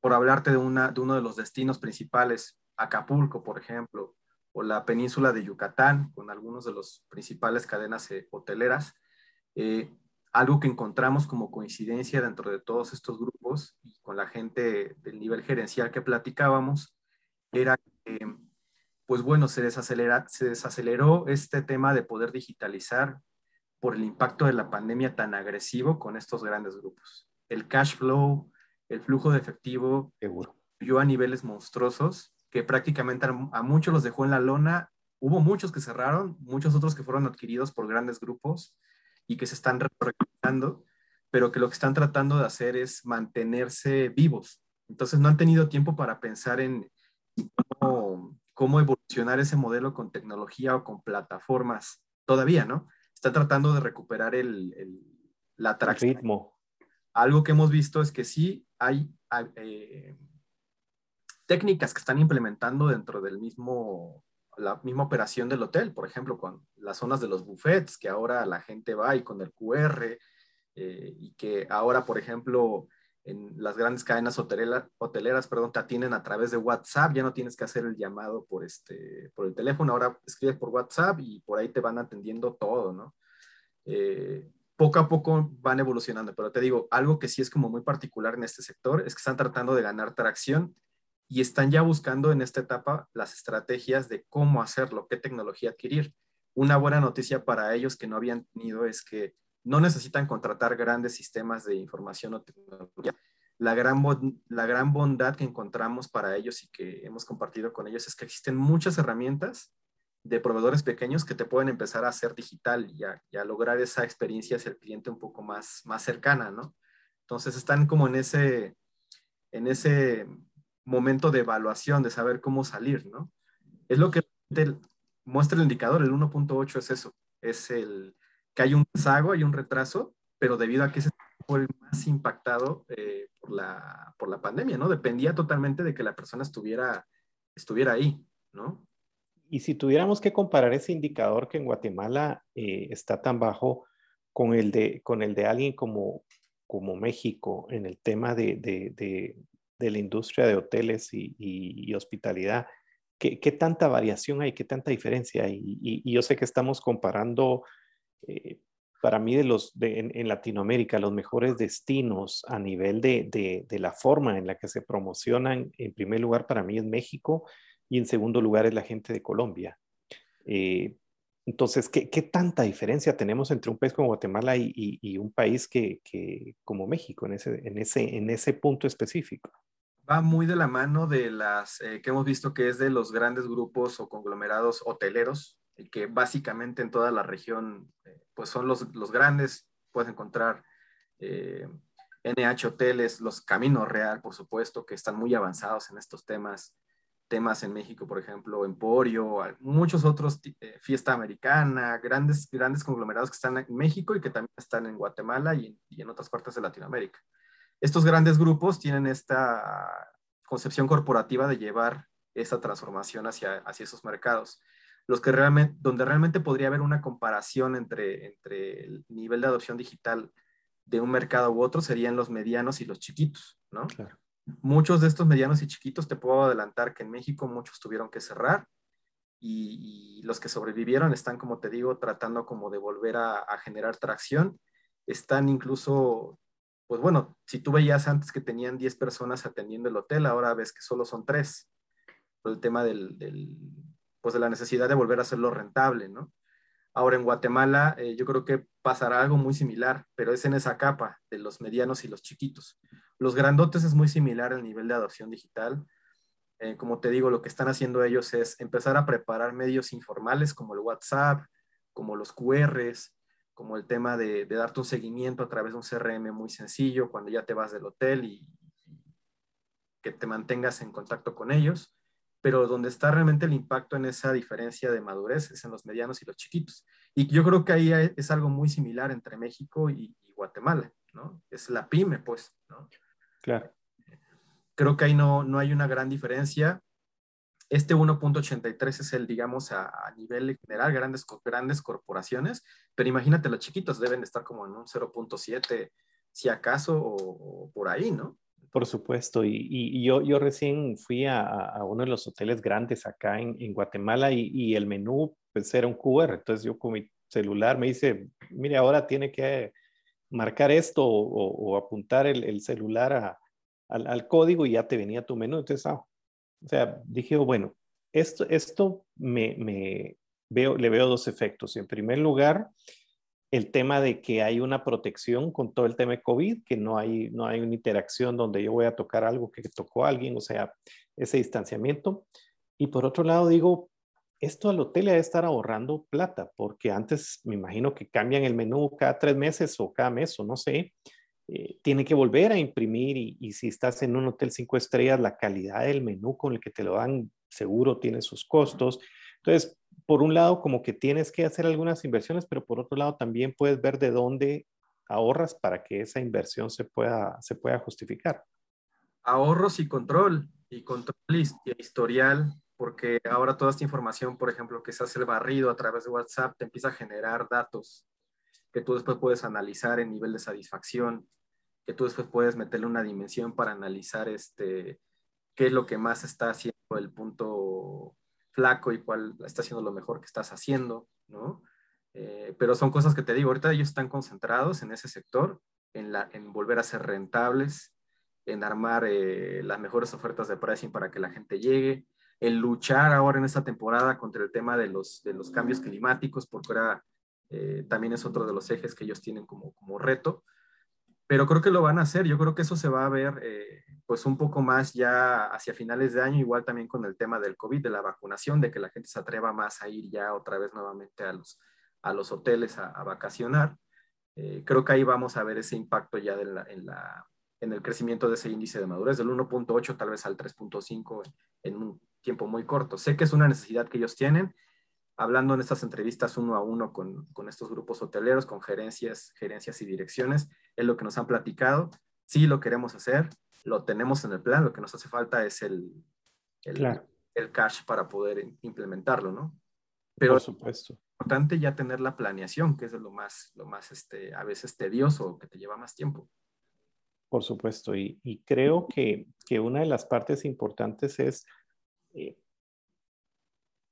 por hablarte de, una, de uno de los destinos principales, Acapulco, por ejemplo, o la península de Yucatán, con algunos de los principales cadenas eh, hoteleras. Eh, algo que encontramos como coincidencia dentro de todos estos grupos y con la gente del nivel gerencial que platicábamos, era que, pues bueno, se, desacelera, se desaceleró este tema de poder digitalizar por el impacto de la pandemia tan agresivo con estos grandes grupos. El cash flow, el flujo de efectivo, yo a niveles monstruosos que prácticamente a muchos los dejó en la lona. Hubo muchos que cerraron, muchos otros que fueron adquiridos por grandes grupos y que se están reorganizando, pero que lo que están tratando de hacer es mantenerse vivos. Entonces no han tenido tiempo para pensar en cómo, cómo evolucionar ese modelo con tecnología o con plataformas todavía, ¿no? Están tratando de recuperar el, el la atracción. ritmo. Algo que hemos visto es que sí hay, hay eh, técnicas que están implementando dentro del mismo la misma operación del hotel, por ejemplo, con las zonas de los buffets, que ahora la gente va y con el QR, eh, y que ahora, por ejemplo, en las grandes cadenas hoteleras, perdón, te atienden a través de WhatsApp, ya no tienes que hacer el llamado por, este, por el teléfono, ahora escribes por WhatsApp y por ahí te van atendiendo todo, ¿no? Eh, poco a poco van evolucionando, pero te digo, algo que sí es como muy particular en este sector es que están tratando de ganar tracción y están ya buscando en esta etapa las estrategias de cómo hacerlo, qué tecnología adquirir. Una buena noticia para ellos que no habían tenido es que no necesitan contratar grandes sistemas de información o tecnología. La gran, la gran bondad que encontramos para ellos y que hemos compartido con ellos es que existen muchas herramientas de proveedores pequeños que te pueden empezar a hacer digital y a, lograr esa experiencia hacia el cliente un poco más, más cercana, ¿no? Entonces están como en ese, en ese momento de evaluación, de saber cómo salir, ¿no? Es lo que muestra el indicador, el 1.8 es eso, es el, que hay un rezago, hay un retraso, pero debido a que ese fue el más impactado eh, por, la, por la pandemia, ¿no? Dependía totalmente de que la persona estuviera, estuviera ahí, ¿no? Y si tuviéramos que comparar ese indicador que en Guatemala eh, está tan bajo con el de, con el de alguien como, como México en el tema de, de, de, la industria de hoteles y, y, hospitalidad, ¿qué, ¿qué, tanta variación hay? ¿Qué tanta diferencia hay? Y, y yo sé que estamos comparando eh, para mí de los en, Latinoamérica los mejores destinos a nivel de, de, la forma en la que se promocionan, en primer lugar para mí es México y en segundo lugar es la gente de Colombia. Eh, entonces, ¿qué, ¿qué, tanta diferencia tenemos entre un país como Guatemala y, y, un país que, que, como México en ese, en, ese, en ese punto específico? Va muy de la mano de las eh, que hemos visto que es de los grandes grupos o conglomerados hoteleros que básicamente en toda la región eh, pues son los, los, grandes. Puedes encontrar NH eh, Hoteles, los Caminos Real, por supuesto, que están muy avanzados en estos temas. Temas en México, por ejemplo, Emporio, muchos otros, Fiesta Americana, grandes, grandes conglomerados que están en México y que también están en Guatemala y, y en otras partes de Latinoamérica. Estos grandes grupos tienen esta concepción corporativa de llevar esa transformación hacia, hacia esos mercados los que realmente, donde realmente podría haber una comparación entre, entre el nivel de adopción digital de un mercado u otro serían los medianos y los chiquitos, ¿no? Muchos de estos medianos y chiquitos, te puedo adelantar que en México muchos tuvieron que cerrar y, los que sobrevivieron están, como te digo, tratando como de volver a, a generar tracción. Están incluso, pues bueno, si tú veías antes que tenían 10 personas atendiendo el hotel, ahora ves que solo son 3 por el tema del, pues de la necesidad de volver a hacerlo rentable, ¿no? Ahora en Guatemala eh, yo creo que pasará algo muy similar, pero es en esa capa de los medianos y los chiquitos. Los grandotes es muy similar al nivel de adopción digital. Eh, como te digo, lo que están haciendo ellos es empezar a preparar medios informales como el WhatsApp, como los QRs, como el tema de, de darte un seguimiento a través de un CRM muy sencillo cuando ya te vas del hotel y que te mantengas en contacto con ellos pero donde está realmente el impacto en esa diferencia de madurez es en los medianos y los chiquitos. Y yo creo que ahí es algo muy similar entre México y, Guatemala, ¿no? Es la pyme, pues, ¿no? Claro. Creo que ahí no, no hay una gran diferencia. Este 1.83 es el, digamos, a, nivel general, grandes, grandes corporaciones, pero imagínate, los chiquitos deben estar como en un 0.7, si acaso, o por ahí, ¿no? Por supuesto, y, yo, yo recién fui a, uno de los hoteles grandes acá en, Guatemala y, el menú pues era un QR, entonces yo con mi celular me dice, mire, ahora tiene que marcar esto o, apuntar el, celular al, código y ya te venía tu menú, entonces, ah, o sea, dije, bueno, esto, esto me, me veo, le veo dos efectos. En primer lugar, el tema de que hay una protección con todo el tema de COVID, que no hay, no hay una interacción donde yo voy a tocar algo que tocó a alguien, o sea, ese distanciamiento. Y por otro lado, digo, esto al hotel debe estar ahorrando plata, porque antes me imagino que cambian el menú cada tres meses o cada mes, o no sé. Eh, tiene que volver a imprimir y, y, si estás en un hotel cinco estrellas, la calidad del menú con el que te lo dan seguro tiene sus costos. Entonces, por un lado, como que tienes que hacer algunas inversiones, pero por otro lado también puedes ver de dónde ahorras para que esa inversión se pueda, se pueda justificar. Ahorros y control, y control y historial, porque ahora toda esta información, por ejemplo, que se hace el barrido a través de WhatsApp, te empieza a generar datos que tú después puedes analizar en nivel de satisfacción, que tú después puedes meterle una dimensión para analizar este, qué es lo que más está haciendo el punto flaco y cuál está haciendo lo mejor que estás haciendo, ¿no? Eh, pero son cosas que te digo, ahorita ellos están concentrados en ese sector, en, volver a ser rentables, en armar eh, las mejores ofertas de pricing para que la gente llegue, en luchar ahora en esta temporada contra el tema de los, de los cambios climáticos, porque ahora eh, también es otro de los ejes que ellos tienen como, como reto. Pero creo que lo van a hacer, yo creo que eso se va a ver pues un poco más ya hacia finales de año, igual también con el tema del COVID, de la vacunación, de que la gente se atreva más a ir ya otra vez nuevamente a los, a los hoteles a, vacacionar. Eh, creo que ahí vamos a ver ese impacto ya en, la, en, el crecimiento de ese índice de madurez, del 1.8 tal vez al 3.5 en un tiempo muy corto. Sé que es una necesidad que ellos tienen, hablando en estas entrevistas uno a uno con, con, estos grupos hoteleros, con gerencias, gerencias y direcciones, es lo que nos han platicado. Sí, lo queremos hacer, lo tenemos en el plan, lo que nos hace falta es el, el, el cash para poder implementarlo, ¿no? Pero Por supuesto importante ya tener la planeación, que es lo más, lo más este, a veces tedioso, que te lleva más tiempo. Por supuesto, y, creo que, que, una de las partes importantes es, eh,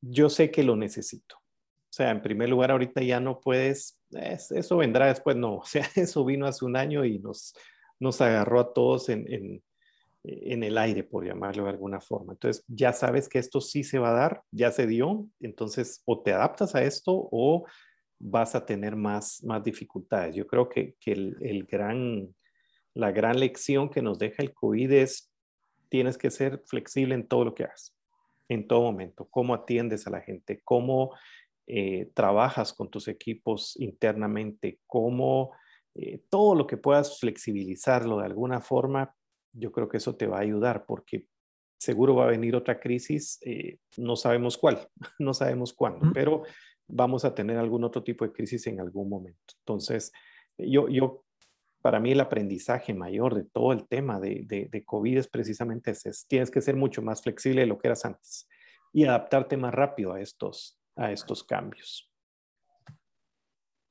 yo sé que lo necesito. O sea, en primer lugar, ahorita ya no puedes, eso vendrá después, no, (laughs) o sea, eso vino hace un año y nos, nos agarró a todos en, en el aire, por llamarlo de alguna forma. Entonces, ya sabes que esto sí se va a dar, ya se dio, entonces o te adaptas a esto o vas a tener más, más dificultades. Yo creo que, que el, el, gran, la gran lección que nos deja el COVID es, tienes que ser flexible en todo lo que hagas, en todo momento, cómo atiendes a la gente, cómo eh, trabajas con tus equipos internamente, cómo... Eh, todo lo que puedas flexibilizarlo de alguna forma yo creo que eso te va a ayudar porque seguro va a venir otra crisis, eh, no sabemos cuál, (laughs) no sabemos cuándo, pero vamos a tener algún otro tipo de crisis en algún momento. Entonces, yo, yo para mí el aprendizaje mayor de todo el tema de, de, COVID es precisamente ese, tienes que ser mucho más flexible de lo que eras antes y adaptarte más rápido a estos, a estos cambios.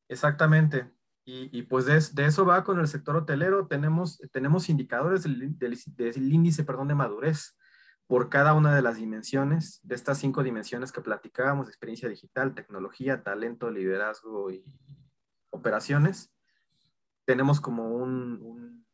Exactamente. Y, pues de, eso va con el sector hotelero. Tenemos, tenemos indicadores del, índice perdón, de madurez por cada una de las dimensiones, de estas cinco dimensiones que platicábamos, experiencia digital, tecnología, talento, liderazgo y operaciones. Tenemos como un,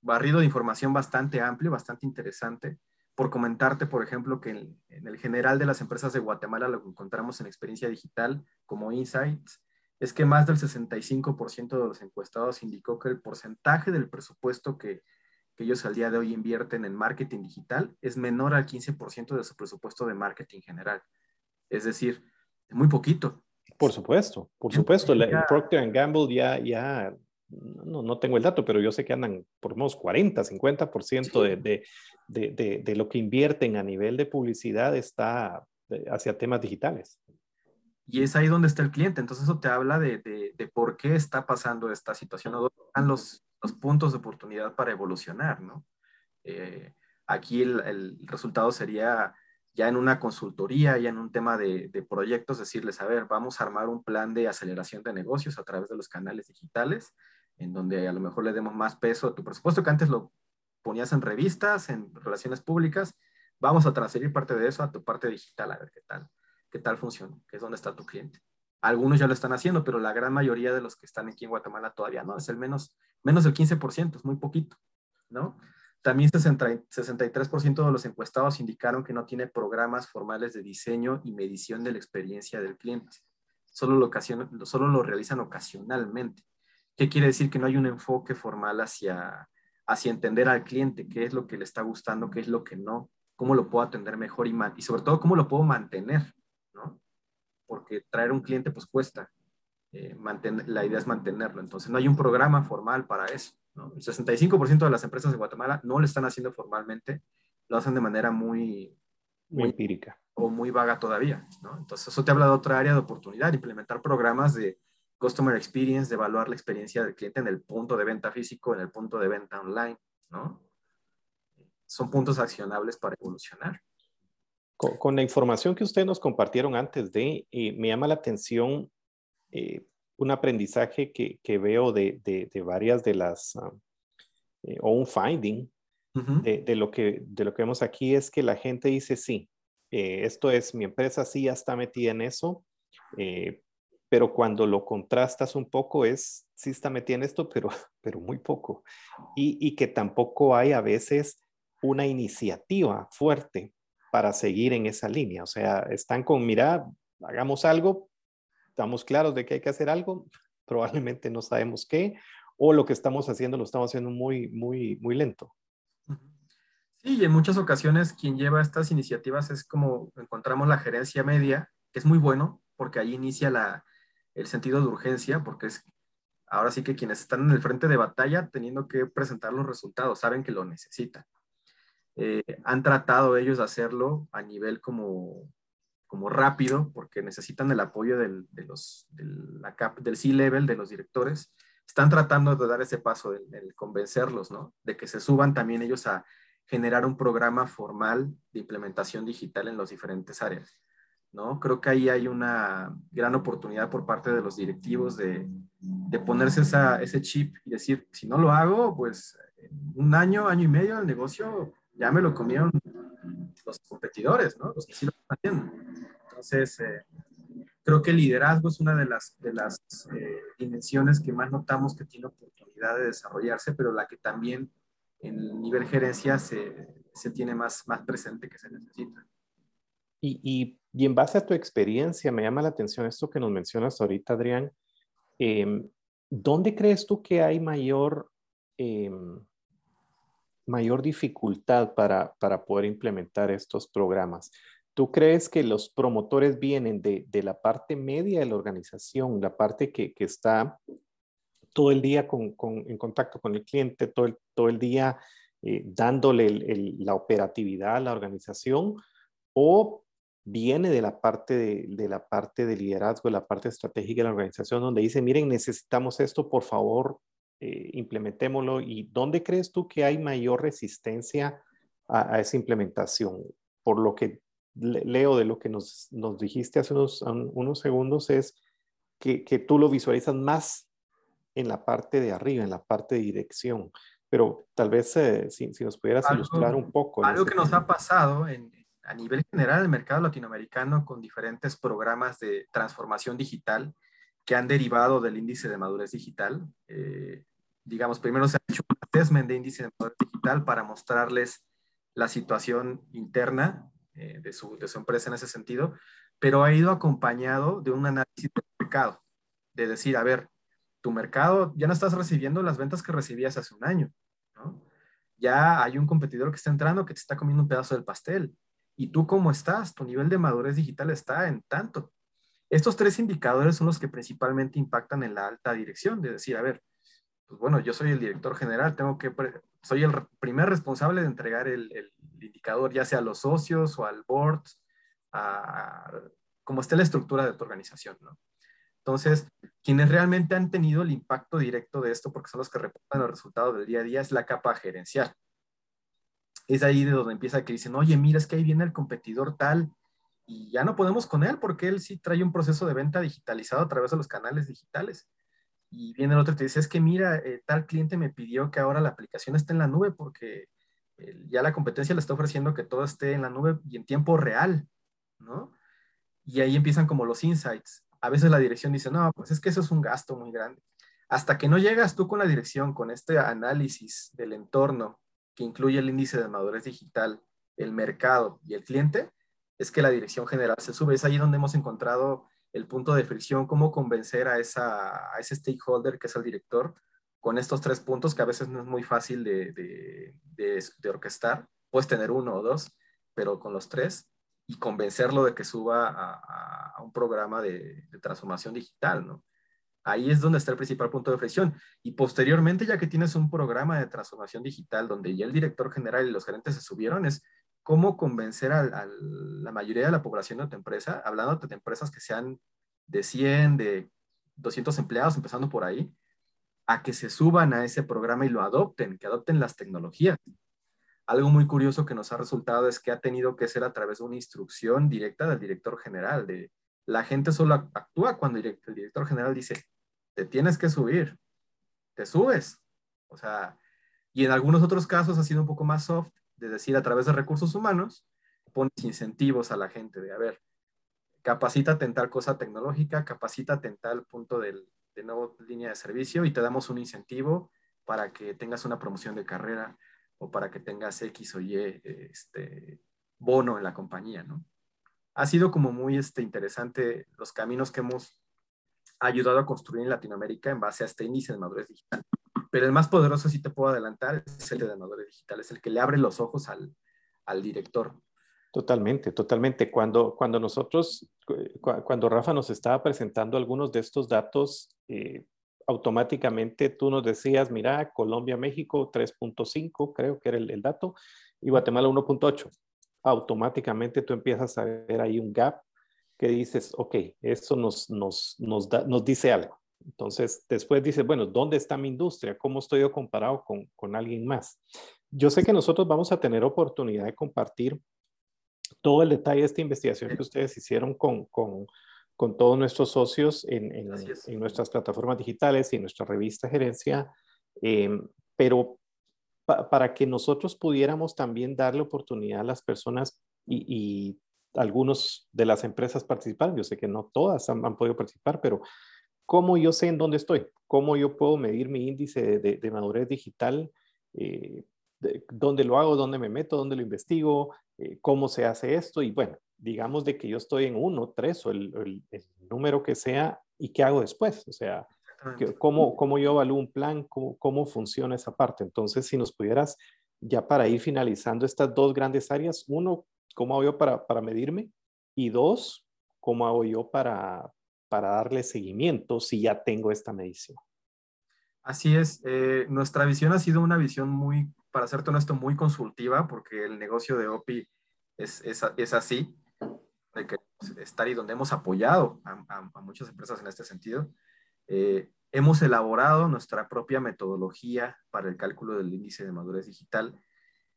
barrido de información bastante amplio, bastante interesante. Por comentarte, por ejemplo, que en, el general de las empresas de Guatemala lo encontramos en experiencia digital como Insights, es que más del 65% de los encuestados indicó que el porcentaje del presupuesto que, ellos al día de hoy invierten en marketing digital es menor al 15% de su presupuesto de marketing general. Es decir, muy poquito. Por supuesto, por supuesto. El Procter Gamble ya, ya no, no, tengo el dato, pero yo sé que andan por lo menos 40, 50% de, de, de, de, lo que invierten a nivel de publicidad está hacia temas digitales. Y es ahí donde está el cliente. Entonces eso te habla de, de, por qué está pasando esta situación o dónde están los, los puntos de oportunidad para evolucionar, ¿no? Eh, aquí el, el, resultado sería ya en una consultoría, ya en un tema de, de, proyectos, decirles, a ver, vamos a armar un plan de aceleración de negocios a través de los canales digitales, en donde a lo mejor le demos más peso a tu presupuesto que antes lo ponías en revistas, en relaciones públicas, vamos a transferir parte de eso a tu parte digital, a ver qué tal qué tal funciona, que es donde está tu cliente. Algunos ya lo están haciendo, pero la gran mayoría de los que están aquí en Guatemala todavía no, es el menos, menos del 15%, es muy poquito, ¿no? También 63% de los encuestados indicaron que no tiene programas formales de diseño y medición de la experiencia del cliente. Solo lo, realizan ocasionalmente. ¿Qué quiere decir? Que no hay un enfoque formal hacia, hacia entender al cliente, qué es lo que le está gustando, qué es lo que no, cómo lo puedo atender mejor y, sobre todo cómo lo puedo mantener porque traer un cliente pues cuesta. Eh, la idea es mantenerlo. Entonces no hay un programa formal para eso. El 65% de las empresas de Guatemala no lo están haciendo formalmente, lo hacen de manera muy, muy empírica o muy vaga todavía. Entonces eso te habla de otra área de oportunidad, implementar programas de customer experience, de evaluar la experiencia del cliente en el punto de venta físico, en el punto de venta online. ¿no? Son puntos accionables para evolucionar. Con, la información que ustedes nos compartieron antes de, eh, me llama la atención, eh, un aprendizaje que, que veo de, de, de, varias de las, eh, o un finding de, de, lo que, de lo que vemos aquí es que la gente dice, sí, eh, esto es, mi empresa sí ya está metida en eso, eh, pero cuando lo contrastas un poco es, sí está metida en esto, pero, (laughs) pero muy poco. Y, y que tampoco hay a veces una iniciativa fuerte para seguir en esa línea. O sea, están con, mira, hagamos algo, estamos claros de que hay que hacer algo, (laughs) probablemente no sabemos qué, o lo que estamos haciendo lo estamos haciendo muy, muy, muy lento. Sí, y en muchas ocasiones quien lleva estas iniciativas es como encontramos la gerencia media, que es muy bueno, porque ahí inicia la, el sentido de urgencia, porque es ahora sí que quienes están en el frente de batalla teniendo que presentar los resultados, saben que lo necesitan. Eh, han tratado ellos de hacerlo a nivel como, como rápido, porque necesitan el apoyo del, de los, del, la cap, del C-Level, de los directores. Están tratando de dar ese paso, de, de convencerlos, ¿no? De que se suban también ellos a generar un programa formal de implementación digital en las diferentes áreas. ¿no? Creo que ahí hay una gran oportunidad por parte de los directivos de, de ponerse esa, ese chip y decir, si no lo hago, pues un año, año y medio el negocio ya me lo comieron los competidores, ¿no? Los que sí lo están haciendo. Entonces, eh, creo que el liderazgo es una de las, de las eh, dimensiones que más notamos que tiene oportunidad de desarrollarse, pero la que también en el nivel gerencia se, se tiene más, más presente que se necesita. Y, y, y, en base a tu experiencia, me llama la atención esto que nos mencionas ahorita, Adrián. Eh, ¿Dónde crees tú que hay mayor... Eh, mayor dificultad para, para poder implementar estos programas? ¿Tú crees que los promotores vienen de, de la parte media de la organización, la parte que, que está todo el día con, con, en contacto con el cliente, todo el, todo el día eh, dándole la operatividad a la organización? ¿O viene de la parte de, de, la parte de liderazgo, de la parte estratégica de la organización, donde dice, miren, necesitamos esto, por favor, eh, implementémoslo. ¿Y dónde crees tú que hay mayor resistencia a, a esa implementación? Por lo que leo de lo que nos, nos dijiste hace unos, unos segundos, es que, que, tú lo visualizas más en la parte de arriba, en la parte de dirección. Pero tal vez eh, si, si, nos pudieras algo, ilustrar un poco. Algo que nos ha pasado en, a nivel general en el mercado latinoamericano con diferentes programas de transformación digital que han derivado del índice de madurez digital. Eh, digamos, primero se ha hecho un assessment de índice de madurez digital para mostrarles la situación interna eh, de, su, de, su, empresa en ese sentido, pero ha ido acompañado de un análisis del mercado, de decir, a ver, tu mercado ya no estás recibiendo las ventas que recibías hace un año, ¿no? Ya hay un competidor que está entrando que te está comiendo un pedazo del pastel. ¿Y tú cómo estás? Tu nivel de madurez digital está en tanto. Estos tres indicadores son los que principalmente impactan en la alta dirección, de decir, a ver, pues bueno, yo soy el director general, tengo que, soy el primer responsable de entregar el, el indicador, ya sea a los socios o al board, a, como esté la estructura de tu organización, ¿no? Entonces, quienes realmente han tenido el impacto directo de esto, porque son los que reportan los resultados del día a día, es la capa gerencial. Es ahí de donde empieza que dicen, oye, mira, es que ahí viene el competidor tal, y ya no podemos con él porque él sí trae un proceso de venta digitalizado a través de los canales digitales. Y viene el otro y te dice, es que mira, eh, tal cliente me pidió que ahora la aplicación esté en la nube porque ya la competencia le está ofreciendo que todo esté en la nube y en tiempo real, ¿no? Y ahí empiezan como los insights. A veces la dirección dice, no, pues es que eso es un gasto muy grande. Hasta que no llegas tú con la dirección, con este análisis del entorno que incluye el índice de madurez digital, el mercado y el cliente, es que la dirección general se sube. Es ahí donde hemos encontrado el punto de fricción, cómo convencer a, esa, a ese stakeholder que es el director con estos tres puntos que a veces no es muy fácil de, orquestar. Puedes tener uno o dos, pero con los tres y convencerlo de que suba a, un programa de, transformación digital, ¿no? Ahí es donde está el principal punto de fricción. Y posteriormente, ya que tienes un programa de transformación digital donde ya el director general y los gerentes se subieron, es cómo convencer a, a, la mayoría de la población de tu empresa, hablando de empresas que sean de 100, de 200 empleados, empezando por ahí, a que se suban a ese programa y lo adopten, que adopten las tecnologías. Algo muy curioso que nos ha resultado es que ha tenido que ser a través de una instrucción directa del director general, de la gente solo actúa cuando el director general dice, te tienes que subir, te subes. O sea, y en algunos otros casos ha sido un poco más soft, de decir, a través de recursos humanos, pones incentivos a la gente de, a ver, capacítate en cosa tecnológica, capacítate en tal punto del, de nueva línea de servicio y te damos un incentivo para que tengas una promoción de carrera o para que tengas X o Y este, bono en la compañía, ¿no? Ha sido como muy este, interesante los caminos que hemos ayudado a construir en Latinoamérica en base a este índice de madurez digital. Pero el más poderoso, si te puedo adelantar, es el de madurez digital, es el que le abre los ojos al, al director. Totalmente, totalmente. Cuando, cuando nosotros, cuando Rafa nos estaba presentando algunos de estos datos, eh, automáticamente tú nos decías, mira, Colombia, México 3.5, creo que era el, dato, y Guatemala 1.8. Automáticamente tú empiezas a ver ahí un gap que dices, ok, eso nos, nos, nos, da, nos dice algo. Entonces, después dices, bueno, ¿dónde está mi industria? ¿Cómo estoy yo comparado con, con alguien más? Yo sé que nosotros vamos a tener oportunidad de compartir todo el detalle de esta investigación que ustedes hicieron con, con, con todos nuestros socios en, en, en, nuestras plataformas digitales y en nuestra revista Gerencia, em, pero para que nosotros pudiéramos también darle oportunidad a las personas y, y algunos de las empresas participar, yo sé que no todas han, han, podido participar, pero ¿cómo yo sé en dónde estoy? ¿Cómo yo puedo medir mi índice de, de, madurez digital? Eh, dónde lo hago, dónde me meto, dónde lo investigo, eh, cómo se hace esto. Y bueno, digamos de que yo estoy en uno, tres o el, el, número que sea y qué hago después, o sea, que, cómo, cómo yo evalúo un plan, cómo, cómo funciona esa parte. Entonces, si nos pudieras ya para ir finalizando estas dos grandes áreas, uno, cómo hago yo para, para medirme y dos, cómo hago yo para, para darle seguimiento si ya tengo esta medición. Así es, eh, nuestra visión ha sido una visión muy para serte honesto, muy consultiva, porque el negocio de OPI es, es, es así, de que estar y donde hemos apoyado a muchas empresas en este sentido. Eh, hemos elaborado nuestra propia metodología para el cálculo del índice de madurez digital.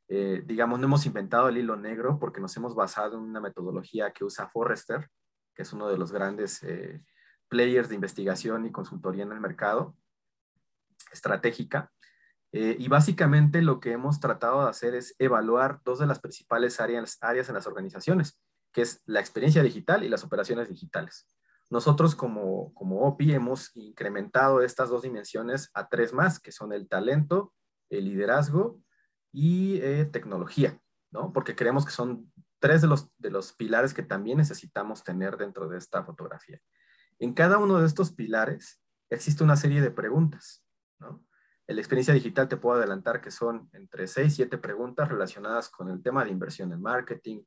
Eh, digamos, no hemos inventado el hilo negro porque nos hemos basado en una metodología que usa Forrester, que es uno de los grandes eh, players de investigación y consultoría en el mercado, estratégica. Eh, y básicamente lo que hemos tratado de hacer es evaluar dos de las principales áreas, áreas en las organizaciones, que es la experiencia digital y las operaciones digitales. Nosotros como, como OPI hemos incrementado estas dos dimensiones a tres más, que son el talento, el liderazgo y eh, tecnología, ¿no? Porque creemos que son tres de los, de los pilares que también necesitamos tener dentro de esta fotografía. En cada uno de estos pilares existe una serie de preguntas, ¿no? En la experiencia digital te puedo adelantar que son entre 6 y 7 preguntas relacionadas con el tema de inversión en marketing,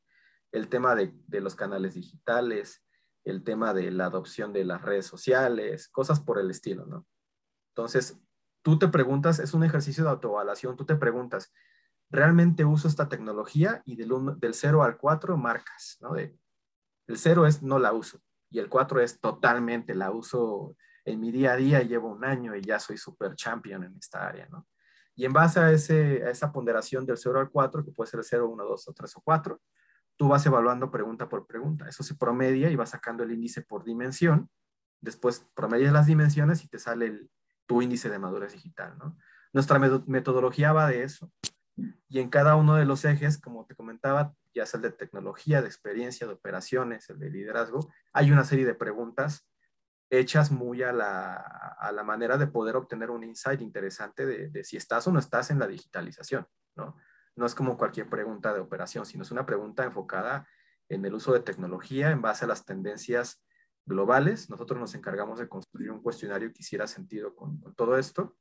el tema de, los canales digitales, el tema de la adopción de las redes sociales, cosas por el estilo, ¿no? Entonces, tú te preguntas, es un ejercicio de autoevaluación, tú te preguntas, ¿realmente uso esta tecnología? Y del, uno, del 0 al 4 marcas, ¿no? De, el 0 es no la uso y el 4 es totalmente la uso en mi día a día llevo un año y ya soy super champion en esta área, ¿no? Y en base a, ese, a esa ponderación del 0 al 4, que puede ser el 0, 1, 2 o 3 o 4, tú vas evaluando pregunta por pregunta. Eso se promedia y vas sacando el índice por dimensión. Después promedias las dimensiones y te sale el, tu índice de madurez digital, ¿no? Nuestra metodología va de eso. Y en cada uno de los ejes, como te comentaba, ya sea el de tecnología, de experiencia, de operaciones, el de liderazgo, hay una serie de preguntas hechas muy a la, a la, manera de poder obtener un insight interesante de, de, si estás o no estás en la digitalización, ¿no? No es como cualquier pregunta de operación, sino es una pregunta enfocada en el uso de tecnología en base a las tendencias globales. Nosotros nos encargamos de construir un cuestionario que hiciera sentido con, con todo esto.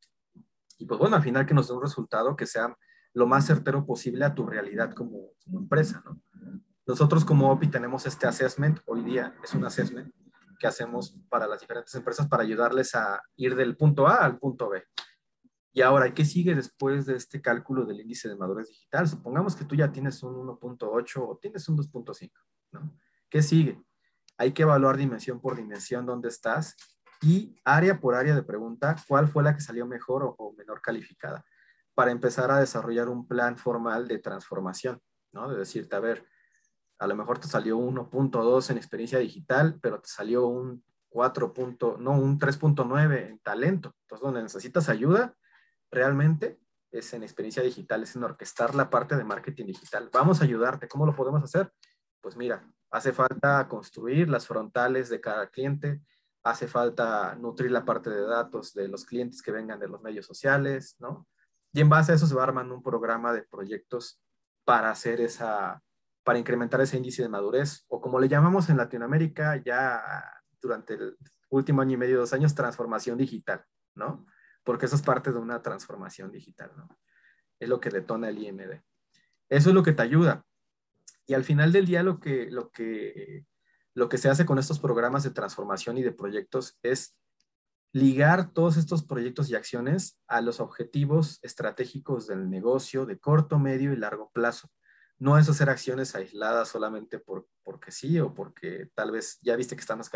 Y pues bueno, al final que nos dé un resultado que sea lo más certero posible a tu realidad como, como empresa, ¿no? Nosotros como OPI tenemos este assessment, hoy día es un assessment que hacemos para las diferentes empresas para ayudarles a ir del punto A al punto B. Y ahora, ¿qué sigue después de este cálculo del índice de madurez digital? Supongamos que tú ya tienes un 1.8 o tienes un 2.5, ¿no? ¿Qué sigue? Hay que evaluar dimensión por dimensión dónde estás y área por área de pregunta, cuál fue la que salió mejor o, o menor calificada, para empezar a desarrollar un plan formal de transformación, ¿no? De decirte, a ver, a lo mejor te salió 1.2 en experiencia digital, pero te salió un 4. no, un 3.9 en talento. Entonces, donde necesitas ayuda realmente es en experiencia digital, es en orquestar la parte de marketing digital. Vamos a ayudarte. ¿Cómo lo podemos hacer? Pues mira, hace falta construir las frontales de cada cliente, hace falta nutrir la parte de datos de los clientes que vengan de los medios sociales, ¿no? Y en base a eso se va armando un programa de proyectos para hacer esa, para incrementar ese índice de madurez, o como le llamamos en Latinoamérica ya durante el último año y medio, dos años, transformación digital, ¿no? Porque eso es parte de una transformación digital, ¿no? Es lo que detona el IMD. Eso es lo que te ayuda. Y al final del día lo que, lo que, lo que se hace con estos programas de transformación y de proyectos es ligar todos estos proyectos y acciones a los objetivos estratégicos del negocio de corto, medio y largo plazo. No es hacer acciones aisladas solamente por, porque sí o porque tal vez ya viste que está más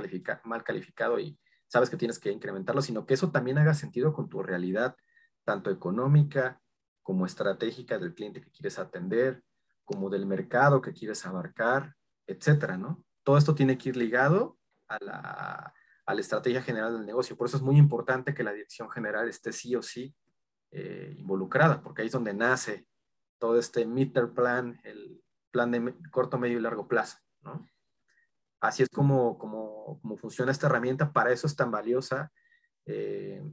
mal calificado y sabes que tienes que incrementarlo, sino que eso también haga sentido con tu realidad, tanto económica como estratégica del cliente que quieres atender, como del mercado que quieres abarcar, etcétera, ¿no? Todo esto tiene que ir ligado a la, a la estrategia general del negocio. Por eso es muy importante que la dirección general esté sí o sí eh, involucrada, porque ahí es donde nace todo este meter plan, el plan de corto, medio y largo plazo. ¿no? Así es como, como, como, funciona esta herramienta, para eso es tan valiosa. Eh,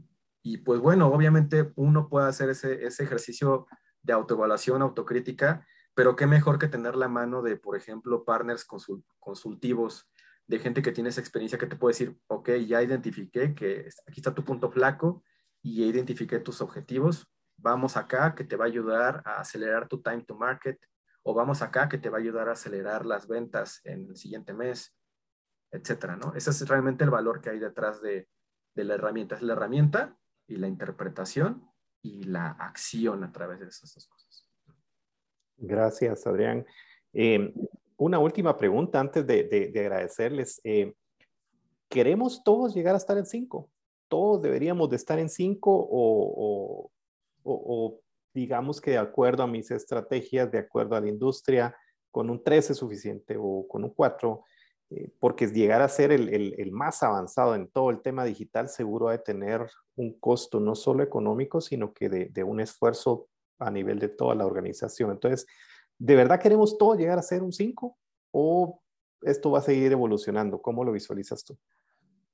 y pues bueno, obviamente uno puede hacer ese, ese ejercicio de autoevaluación, autocrítica, pero qué mejor que tener la mano de, por ejemplo, partners consultivos de gente que tiene esa experiencia que te puede decir, ok, ya identifiqué que aquí está tu punto flaco y ya identifiqué tus objetivos, vamos acá que te va a ayudar a acelerar tu time to market o vamos acá que te va a ayudar a acelerar las ventas en el siguiente mes, etcétera, ¿no? Ese es realmente el valor que hay detrás de, de la herramienta. Es la herramienta y la interpretación y la acción a través de esas dos cosas. Gracias, Adrián. Eh, una última pregunta antes de, agradecerles. Eh, ¿Queremos todos llegar a estar en 5? ¿Todos deberíamos de estar en 5 o, digamos que de acuerdo a mis estrategias, de acuerdo a la industria, con un 3 es suficiente o con un 4? Eh, porque llegar a ser el, más avanzado en todo el tema digital seguro ha de tener un costo no solo económico, sino que de, de un esfuerzo a nivel de toda la organización. Entonces, ¿De verdad queremos todo llegar a ser un 5 o esto va a seguir evolucionando? ¿Cómo lo visualizas tú?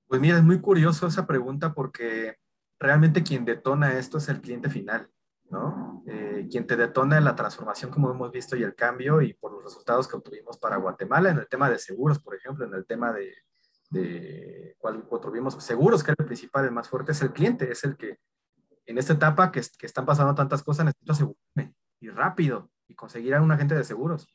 Pues mira, es muy curioso esa pregunta porque realmente quien detona esto es el cliente final, ¿no? Eh, quien te detona la transformación, como hemos visto, y el cambio, y por los resultados que obtuvimos para Guatemala en el tema de seguros, por ejemplo, en el tema de, de cuál obtuvimos seguros, que era el principal, el más fuerte, es el cliente, es el que en esta etapa que, que están pasando tantas cosas, necesito asegurarme y rápido y conseguir a un agente de seguros.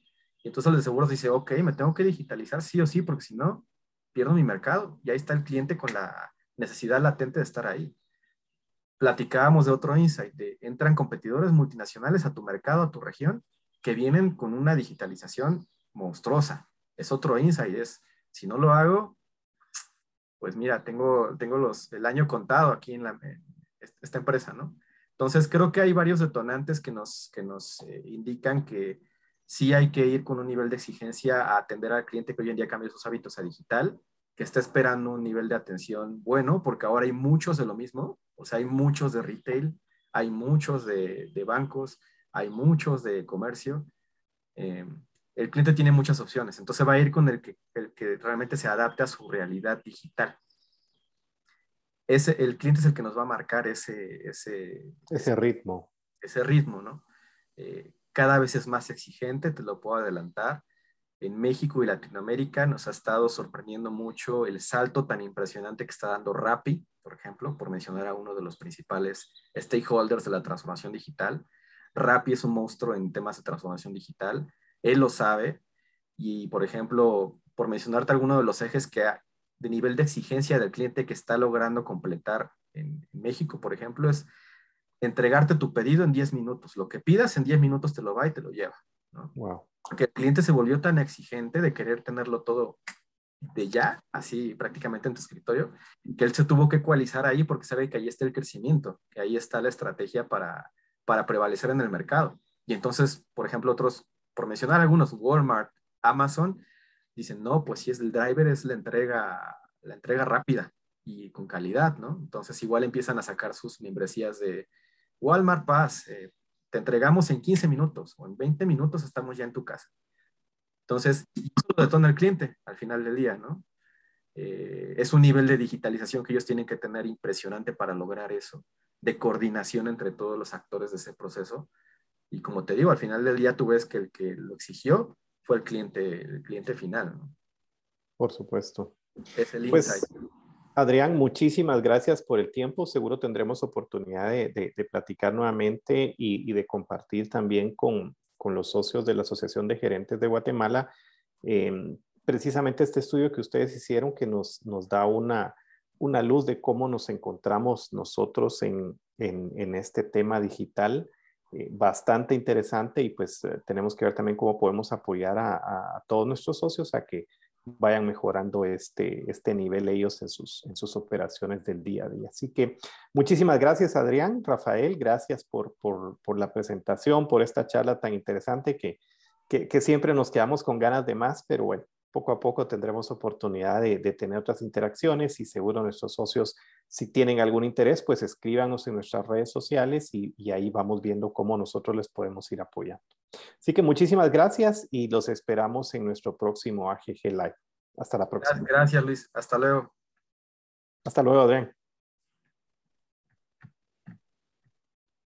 Y entonces el de seguros dice, ok, me tengo que digitalizar sí o sí, porque si no, pierdo mi mercado. Y ahí está el cliente con la necesidad latente de estar ahí. Platicábamos de otro insight, de entran competidores multinacionales a tu mercado, a tu región, que vienen con una digitalización monstruosa. Es otro insight, es, si no lo hago, pues mira, tengo, tengo los, el año contado aquí en, la, esta empresa, ¿no? Entonces, creo que hay varios detonantes que nos, que nos eh, indican que sí hay que ir con un nivel de exigencia a atender al cliente que hoy en día cambia sus hábitos a digital, que está esperando un nivel de atención bueno, porque ahora hay muchos de lo mismo, o sea, hay muchos de retail, hay muchos de, de bancos, hay muchos de comercio. Eh, el cliente tiene muchas opciones, entonces va a ir con el que, el que realmente se adapte a su realidad digital el cliente es el que nos va a marcar ese, ese, ese ritmo. Ese ritmo, ¿no? Eh, cada vez es más exigente, te lo puedo adelantar. En México y Latinoamérica nos ha estado sorprendiendo mucho el salto tan impresionante que está dando Rappi, por ejemplo, por mencionar a uno de los principales stakeholders de la transformación digital. Rappi es un monstruo en temas de transformación digital, él lo sabe y, por ejemplo, por mencionarte alguno de los ejes que, de nivel de exigencia del cliente que está logrando completar en, México, por ejemplo, es entregarte tu pedido en 10 minutos. Lo que pidas en 10 minutos te lo va y te lo lleva. ¿No? Wow. Porque el cliente se volvió tan exigente de querer tenerlo todo de ya, así prácticamente en tu escritorio, que él se tuvo que ecualizar ahí porque sabe que ahí está el crecimiento, que ahí está la estrategia para, para prevalecer en el mercado. Y entonces, por ejemplo, otros, por mencionar algunos, Walmart, Amazon, dicen, no, pues si es el driver, es la entrega la entrega rápida y con calidad, ¿no? Entonces igual empiezan a sacar sus membresías de Walmart Pass, eh, te entregamos en 15 minutos o en 20 minutos estamos ya en tu casa. Entonces, eso lo detona el cliente al final del día, ¿no? Eh, es un nivel de digitalización que ellos tienen que tener impresionante para lograr eso, de coordinación entre todos los actores de ese proceso. Y como te digo, al final del día tú ves que el que lo exigió fue el cliente, el cliente final. ¿no? Por supuesto. Es el pues, insight. Adrián, muchísimas gracias por el tiempo. Seguro tendremos oportunidad de, platicar nuevamente y, de compartir también con, los socios de la Asociación de Gerentes de Guatemala em, precisamente este estudio que ustedes hicieron que nos, da una, luz de cómo nos encontramos nosotros en, este tema digital. Eh, bastante interesante y pues eh, tenemos que ver también cómo podemos apoyar a, todos nuestros socios a que vayan mejorando este, este nivel ellos en sus, en sus operaciones del día a día. Así que muchísimas gracias Adrián, Rafael, gracias por, por, por la presentación, por esta charla tan interesante que, que, siempre nos quedamos con ganas de más, pero bueno, poco a poco tendremos oportunidad de, tener otras interacciones y seguro nuestros socios, si tienen algún interés, pues escríbanos en nuestras redes sociales y, ahí vamos viendo cómo nosotros les podemos ir apoyando. Así que muchísimas gracias y los esperamos en nuestro próximo AGG Live. Hasta la próxima. Gracias, Luis. Hasta luego. Hasta luego, Adrián.